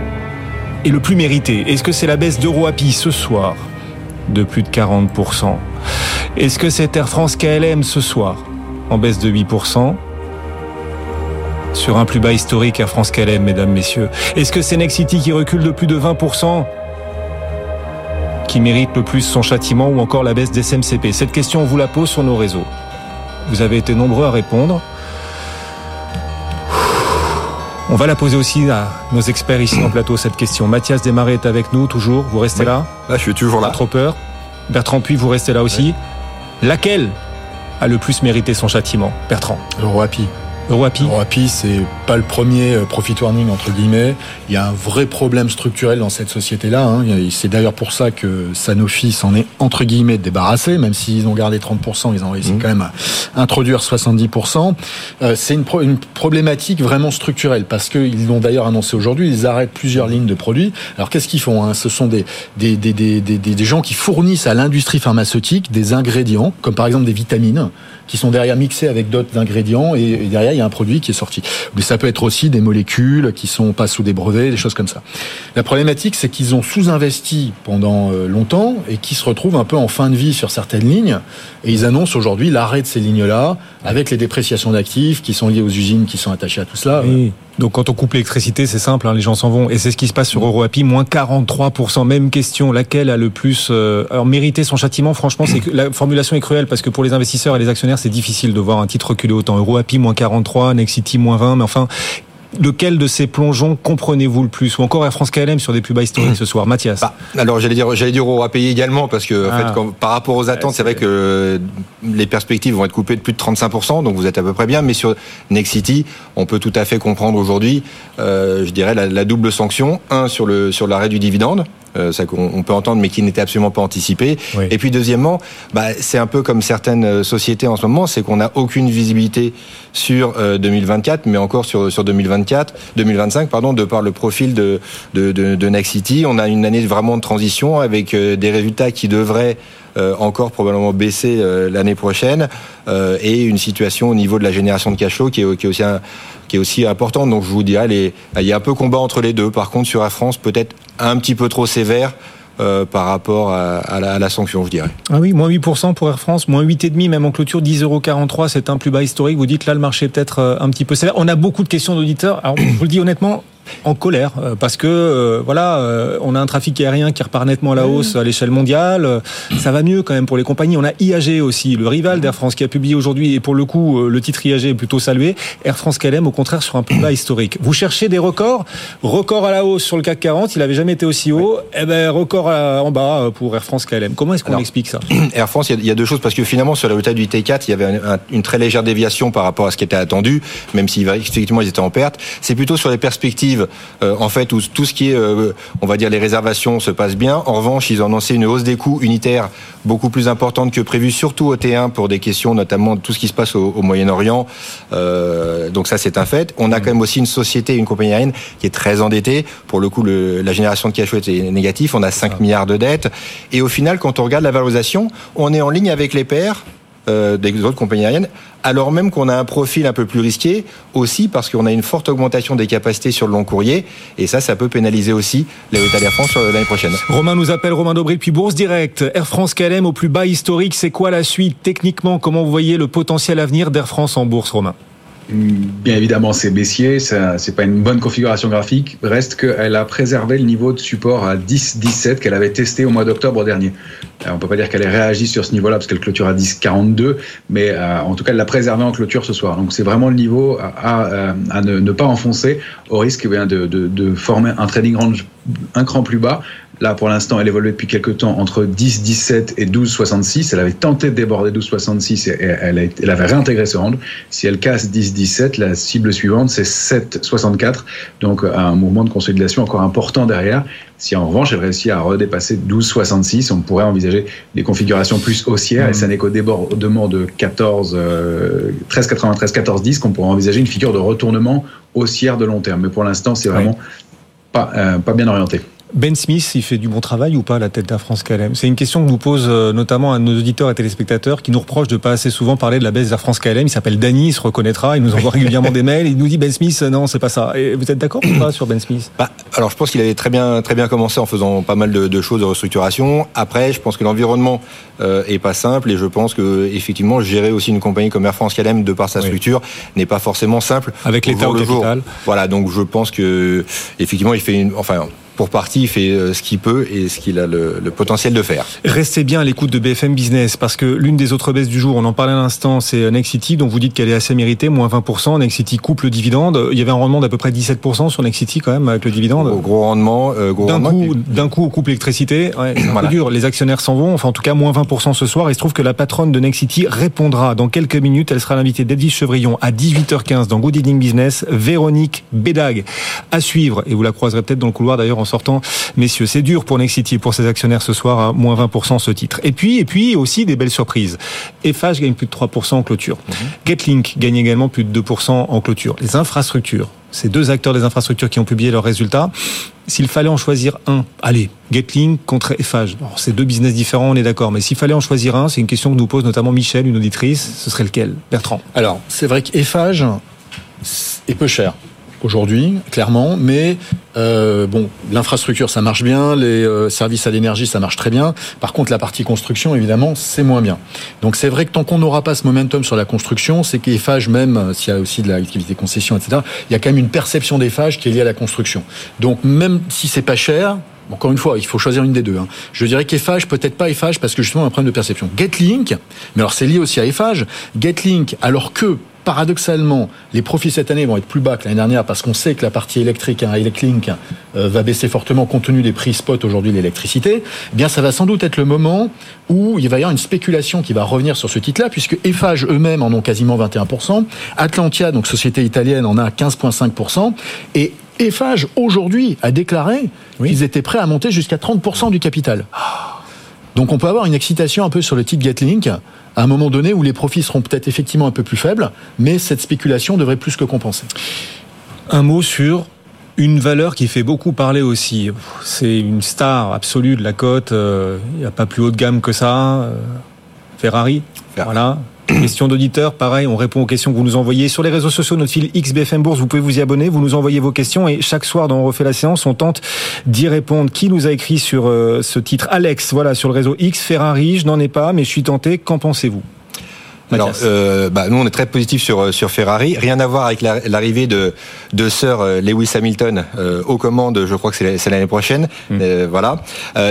est le plus mérité? Est-ce que c'est la baisse d'EuroAPI ce soir de plus de 40% Est-ce que c'est Air France KLM ce soir en baisse de 8% sur un plus bas historique à France KLM, mesdames, messieurs Est-ce que c'est Nexity qui recule de plus de 20% qui mérite le plus son châtiment ou encore la baisse des SMCP Cette question, on vous la pose sur nos réseaux. Vous avez été nombreux à répondre. On va la poser aussi à nos experts ici en plateau, cette question. Mathias Desmarais est avec nous, toujours. Vous restez là? Là, je suis toujours là. Pas trop peur. Bertrand Puy, vous restez là aussi. Laquelle a le plus mérité son châtiment Bertrand Le Roapi. Euroapi Euroapi, c'est pas le premier euh, profit warning entre guillemets. Il y a un vrai problème structurel dans cette société-là. Hein. C'est d'ailleurs pour ça que Sanofi s'en est entre guillemets débarrassé, même s'ils ont gardé 30%, ils ont réussi mmh. quand même à introduire 70%. Euh, c'est une, une, problématique vraiment structurelle parce qu'ils l'ont d'ailleurs annoncé aujourd'hui. Ils arrêtent plusieurs lignes de produits. Alors qu'est-ce qu'ils font hein? Ce sont des des, des, des, des, des gens qui fournissent à l'industrie pharmaceutique des ingrédients, comme par exemple des vitamines qui sont derrière mixés avec d'autres ingrédients et, derrière il y a un produit qui est sorti. Mais ça peut être aussi des molécules qui sont pas sous des brevets, des choses comme ça. La problématique, c'est qu'ils ont sous-investi pendant euh, longtemps et qui se retrouvent un peu en fin de vie sur certaines lignes. Et ils annoncent aujourd'hui l'arrêt de ces lignes-là avec les dépréciations d'actifs qui sont liées aux usines qui sont attachées à tout cela. Donc quand on coupe l'électricité, c'est simple, hein, les gens s'en vont. Et c'est ce qui se passe sur EuroAPI, moins 43%. Même question, laquelle a le plus euh, mérité son châtiment? Franchement, la formulation est cruelle parce que pour les investisseurs et les actionnaires, c'est difficile de voir un titre reculer autant. EuroAPI, moins 43, Nexity, moins 20. Mais enfin, lequel de ces plongeons comprenez-vous le plus Ou encore Air France KLM sur des plus bas historiques ce soir Mathias bah, Alors j'allais dire, j'allais dire au payer également parce que en fait, ah. par rapport aux attentes, c'est vrai que les perspectives vont être coupées de plus de 35%, donc vous êtes à peu près bien. Mais sur Nexity, on peut tout à fait comprendre aujourd'hui, euh, je dirais, la, double sanction. Un, sur le sur l'arrêt du dividende, euh, ça qu'on peut entendre, mais qui n'était absolument pas anticipé. Et puis deuxièmement, bah, c'est un peu comme certaines euh, sociétés en ce moment, c'est qu'on n'a aucune visibilité sur 2024, mais encore sur sur 2024, 2025, pardon, de par le profil de de, de, de Nexity. On a une année vraiment de transition avec des résultats qui devraient euh, encore probablement baisser euh, l'année prochaine euh, et une situation au niveau de la génération de cash flow qui est, aussi qui est aussi importante. Donc je vous dirais, il y a un peu combat entre les deux. Par contre, sur la France, peut-être un petit peu trop sévère. Euh, par rapport à, à, la, à, la, sanction, je dirais. Ah oui, moins 8% pour Air France, moins 8,5 même en clôture, 10,43 c'est un plus bas historique. Vous dites là, le marché est peut-être un petit peu sévère. On a beaucoup de questions d'auditeurs. Alors, je vous le dis honnêtement, en colère euh, parce que euh, voilà, euh, on a un trafic aérien qui repart nettement à la hausse à l'échelle mondiale. Ça va mieux quand même pour les compagnies. On a IAG aussi, le rival d'Air France qui a publié aujourd'hui et pour le coup le titre IAG est plutôt salué. Air France KLM au contraire sur un plus bas historique. Vous cherchez des records, record à la hausse sur le CAC 40, il avait jamais été aussi haut. Eh ben record en bas pour Air France KLM. Comment est-ce qu'on explique ça? Air France, il y, a deux choses parce que finalement sur la résultat du T4, il y avait une très légère déviation par rapport à ce qui était attendu, même s'il effectivement ils étaient en perte. C'est plutôt sur les perspectives arrive en fait où tout ce qui est, on va dire, les réservations se passe bien. En revanche, ils ont annoncé une hausse des coûts unitaires beaucoup plus importante que prévu, surtout au T1 pour des questions notamment de tout ce qui se passe au, Moyen-Orient. donc ça, c'est un fait. On a quand même aussi une société, une compagnie aérienne qui est très endettée. Pour le coup, le, la génération de cash flow est négatif. On a 5 ah. milliards de dettes. Et au final, quand on regarde la valorisation, on est en ligne avec les pairs euh, des autres compagnies aériennes, alors même qu'on a un profil un peu plus risqué, aussi parce qu'on a une forte augmentation des capacités sur le long courrier, et ça, ça peut pénaliser aussi les Air France l'année prochaine. Romain nous appelle, Romain Dobril, puis Bourse Direct. Air France KLM au plus bas historique, c'est quoi la suite Techniquement, comment vous voyez le potentiel avenir d'Air France en bourse, Romain? Bien évidemment, c'est baissier, c'est pas une bonne configuration graphique. Reste qu'elle a préservé le niveau de support à 10-17 qu'elle avait testé au mois d'octobre dernier. On peut pas dire qu'elle ait réagi sur ce niveau-là parce qu'elle clôture à 10-42, mais euh, en tout cas, elle l'a préservé en clôture ce soir. Donc c'est vraiment le niveau à, à, ne, pas enfoncer au risque eh de, de, de former un trading range un cran plus bas Là, pour l'instant, elle évoluait depuis quelques temps entre 10, 17 et 12, 66. Elle avait tenté de déborder 12, 66 et elle, elle avait réintégré ce range. Si elle casse 10, 17, la cible suivante, c'est 7, 64. Donc, un mouvement de consolidation encore important derrière. Si en revanche, elle réussit à redépasser 12, 66, on pourrait envisager des configurations plus haussières et ça n'est qu'au débordement de 14, 13, 93, 14, 10 qu'on pourrait envisager une figure de retournement haussière de long terme. Mais pour l'instant, c'est vraiment pas, euh, pas bien orienté. Ben Smith, il fait du bon travail ou pas à la tête d'Air France KLM C'est une question que nous pose euh, notamment à nos auditeurs et téléspectateurs qui nous reprochent de pas assez souvent parler de la baisse d'Air France KLM. Il s'appelle Danny, il se reconnaîtra, il nous envoie régulièrement des mails, il nous dit Ben Smith, non, c'est pas ça. Et vous êtes d'accord ou pas sur Ben Smith? Bah, Alors je pense qu'il avait très bien, très bien commencé en faisant pas mal de, choses de restructuration. Après, je pense que l'environnement euh, est pas simple et je pense que effectivement gérer aussi une compagnie comme Air France KLM de par sa structure n'est pas forcément simple. Avec l'état au, capital. Voilà, donc je pense que effectivement il fait une, enfin pour partie, il fait euh, ce qu'il peut et ce qu'il a le, le, potentiel de faire. Restez bien à l'écoute de BFM Business parce que l'une des autres baisses du jour, on en parlait à l'instant, c'est Nexity, dont vous dites qu'elle est assez méritée, moins 20%. Nexity coupe le dividende. Il y avait un rendement d'à peu près 17% sur Nexity quand même avec le dividende. Au gros rendement. Euh, d'un coup, d'un coup, on coupe l'électricité. Ouais, c'est un peu dur. Les actionnaires s'en vont. Enfin, en tout cas, moins 20% ce soir. Il se trouve que la patronne de Nexity répondra dans quelques minutes. Elle sera l'invitée d'Edwige Chevrillon à 18h15 dans Good Evening Business. Véronique Bédag à suivre. Et vous la croiserez peut-être dans le couloir d'ailleurs en sortant. Mais c'est dur pour Nexity, pour ses actionnaires ce soir, à moins 20% ce titre. Et puis, et puis aussi des belles surprises. FH gagne plus de 3% en clôture. Mhm. Getlink gagne également plus de 2% en clôture. Les infrastructures, ces deux acteurs des infrastructures qui ont publié leurs résultats, s'il fallait en choisir un, allez, Getlink contre FH. C'est deux business différents, on est d'accord, mais s'il fallait en choisir un, c'est une question que nous pose notamment Michel, une auditrice, ce serait lequel? Bertrand Alors, c'est vrai que FH est peu cher aujourd'hui, clairement. Mais euh, bon, l'infrastructure, ça marche bien, les euh, services à l'énergie, ça marche très bien. Par contre, la partie construction, évidemment, c'est moins bien. Donc c'est vrai que tant qu'on n'aura pas ce momentum sur la construction, c'est qu'Eiffage, même euh, s'il y a aussi de l'activité concession, etc., il y a quand même une perception d'Eiffage qui est liée à la construction. Donc même si c'est pas cher, encore une fois, il faut choisir une des deux. Hein. Je dirais qu'Eiffage, peut-être pas Eiffage, parce que justement un problème de perception. Getlink, mais alors c'est lié aussi à Eiffage. Getlink, alors que paradoxalement, les profits cette année vont être plus bas que l'année dernière parce qu'on sait que la partie électrique, hein, Electlink, euh, va baisser fortement compte tenu des prix spot aujourd'hui de l'électricité. Eh bien, ça va sans doute être le moment où il va y avoir une spéculation qui va revenir sur ce titre-là, puisque Eiffage eux-mêmes en ont quasiment 21%, Atlantia, donc société italienne, en a 15,5%, et Eiffage aujourd'hui a déclaré qu'ils étaient prêts à monter jusqu'à 30% du capital. Donc on peut avoir une excitation un peu sur le titre Getlink à un moment donné où les profits seront peut-être effectivement un peu plus faibles, mais cette spéculation devrait plus que compenser. Un mot sur une valeur qui fait beaucoup parler aussi. C'est une star absolue de la cote. Euh, il n'y a pas plus haut de gamme que ça. Euh, Ferrari. Voilà. Question d'auditeur, pareil, on répond aux questions que vous nous envoyez. Sur les réseaux sociaux, notre fil XBFM Bourse, vous pouvez vous y abonner, vous nous envoyez vos questions et chaque soir dans On refait la séance, on tente d'y répondre. Qui nous a écrit sur euh, ce titre? Alex, voilà, sur le réseau X, Ferrari, je n'en ai pas, mais je suis tenté, qu'en pensez-vous? Alors, euh, bah, nous, on est très positif sur euh, sur Ferrari. Rien à voir avec l'arrivée de de Sir euh, Lewis Hamilton euh, aux commandes. Je crois que c'est l'année prochaine. Mm. Euh, voilà.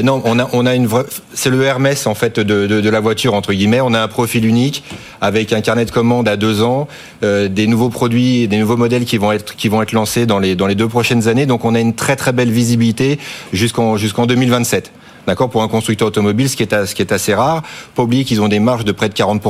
non, on a on a une vraie. C'est le Hermès en fait de, de, de la voiture entre guillemets. On a un profil unique avec un carnet de commandes à deux ans, des nouveaux produits, des nouveaux modèles qui vont être qui vont être lancés dans les dans les deux prochaines années. Donc, on a une très très belle visibilité jusqu'en jusqu'en 2027. D'accord? Pour un constructeur automobile, ce qui est ce qui est assez rare. Pas oublier qu'ils ont des marges de près de 40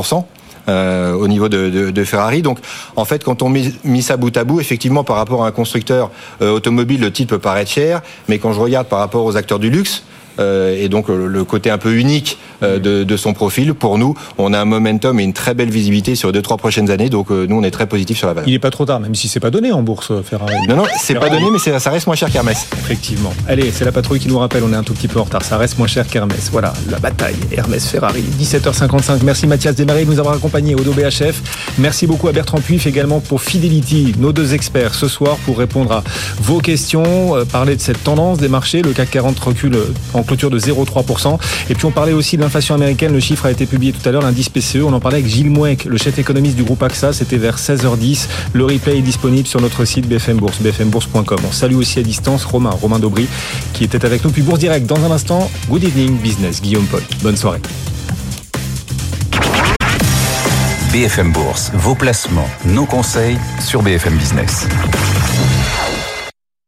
euh, au niveau de, Ferrari. Donc, en fait, quand on met, ça bout à bout, effectivement, par rapport à un constructeur euh, automobile, le titre peut paraître cher, mais quand je regarde par rapport aux acteurs du luxe, et donc le côté un peu unique euh, de, son profil. Pour nous, on a un momentum et une très belle visibilité sur les deux trois prochaines années. Donc euh, nous, on est très positif sur la valeur. Il n'est pas trop tard, même si c'est pas donné en bourse Ferrari. Non, non, c'est pas donné, mais ça reste moins cher qu'Hermès. Effectivement. Allez, c'est la patrouille qui nous rappelle. On est un tout petit peu en retard. Ça reste moins cher qu'Hermès. Voilà, la bataille Hermès Ferrari. 17h55. Merci Mathias Desmarais de nous avoir accompagnés au BHF. Merci beaucoup à Bertrand Puif également pour Fidelity, nos deux experts ce soir pour répondre à vos questions, parler de cette tendance des marchés. Le CAC 40 recule clôture de 0,3%. Et puis on parlait aussi de l'inflation américaine. Le chiffre a été publié tout à l'heure, l'indice PCE. On en parlait avec Gilles Mouek, le chef économiste du groupe AXA. C'était vers 16h10. Le replay est disponible sur notre site BFM Bourse, bfmbourse.com. On salue aussi à distance Romain, Romain Daubry, qui était avec nous. Puis Bourse Direct, dans un instant, Good Evening Business, Guillaume Paul. Bonne soirée. BFM Bourse, vos placements, nos conseils sur BFM Business.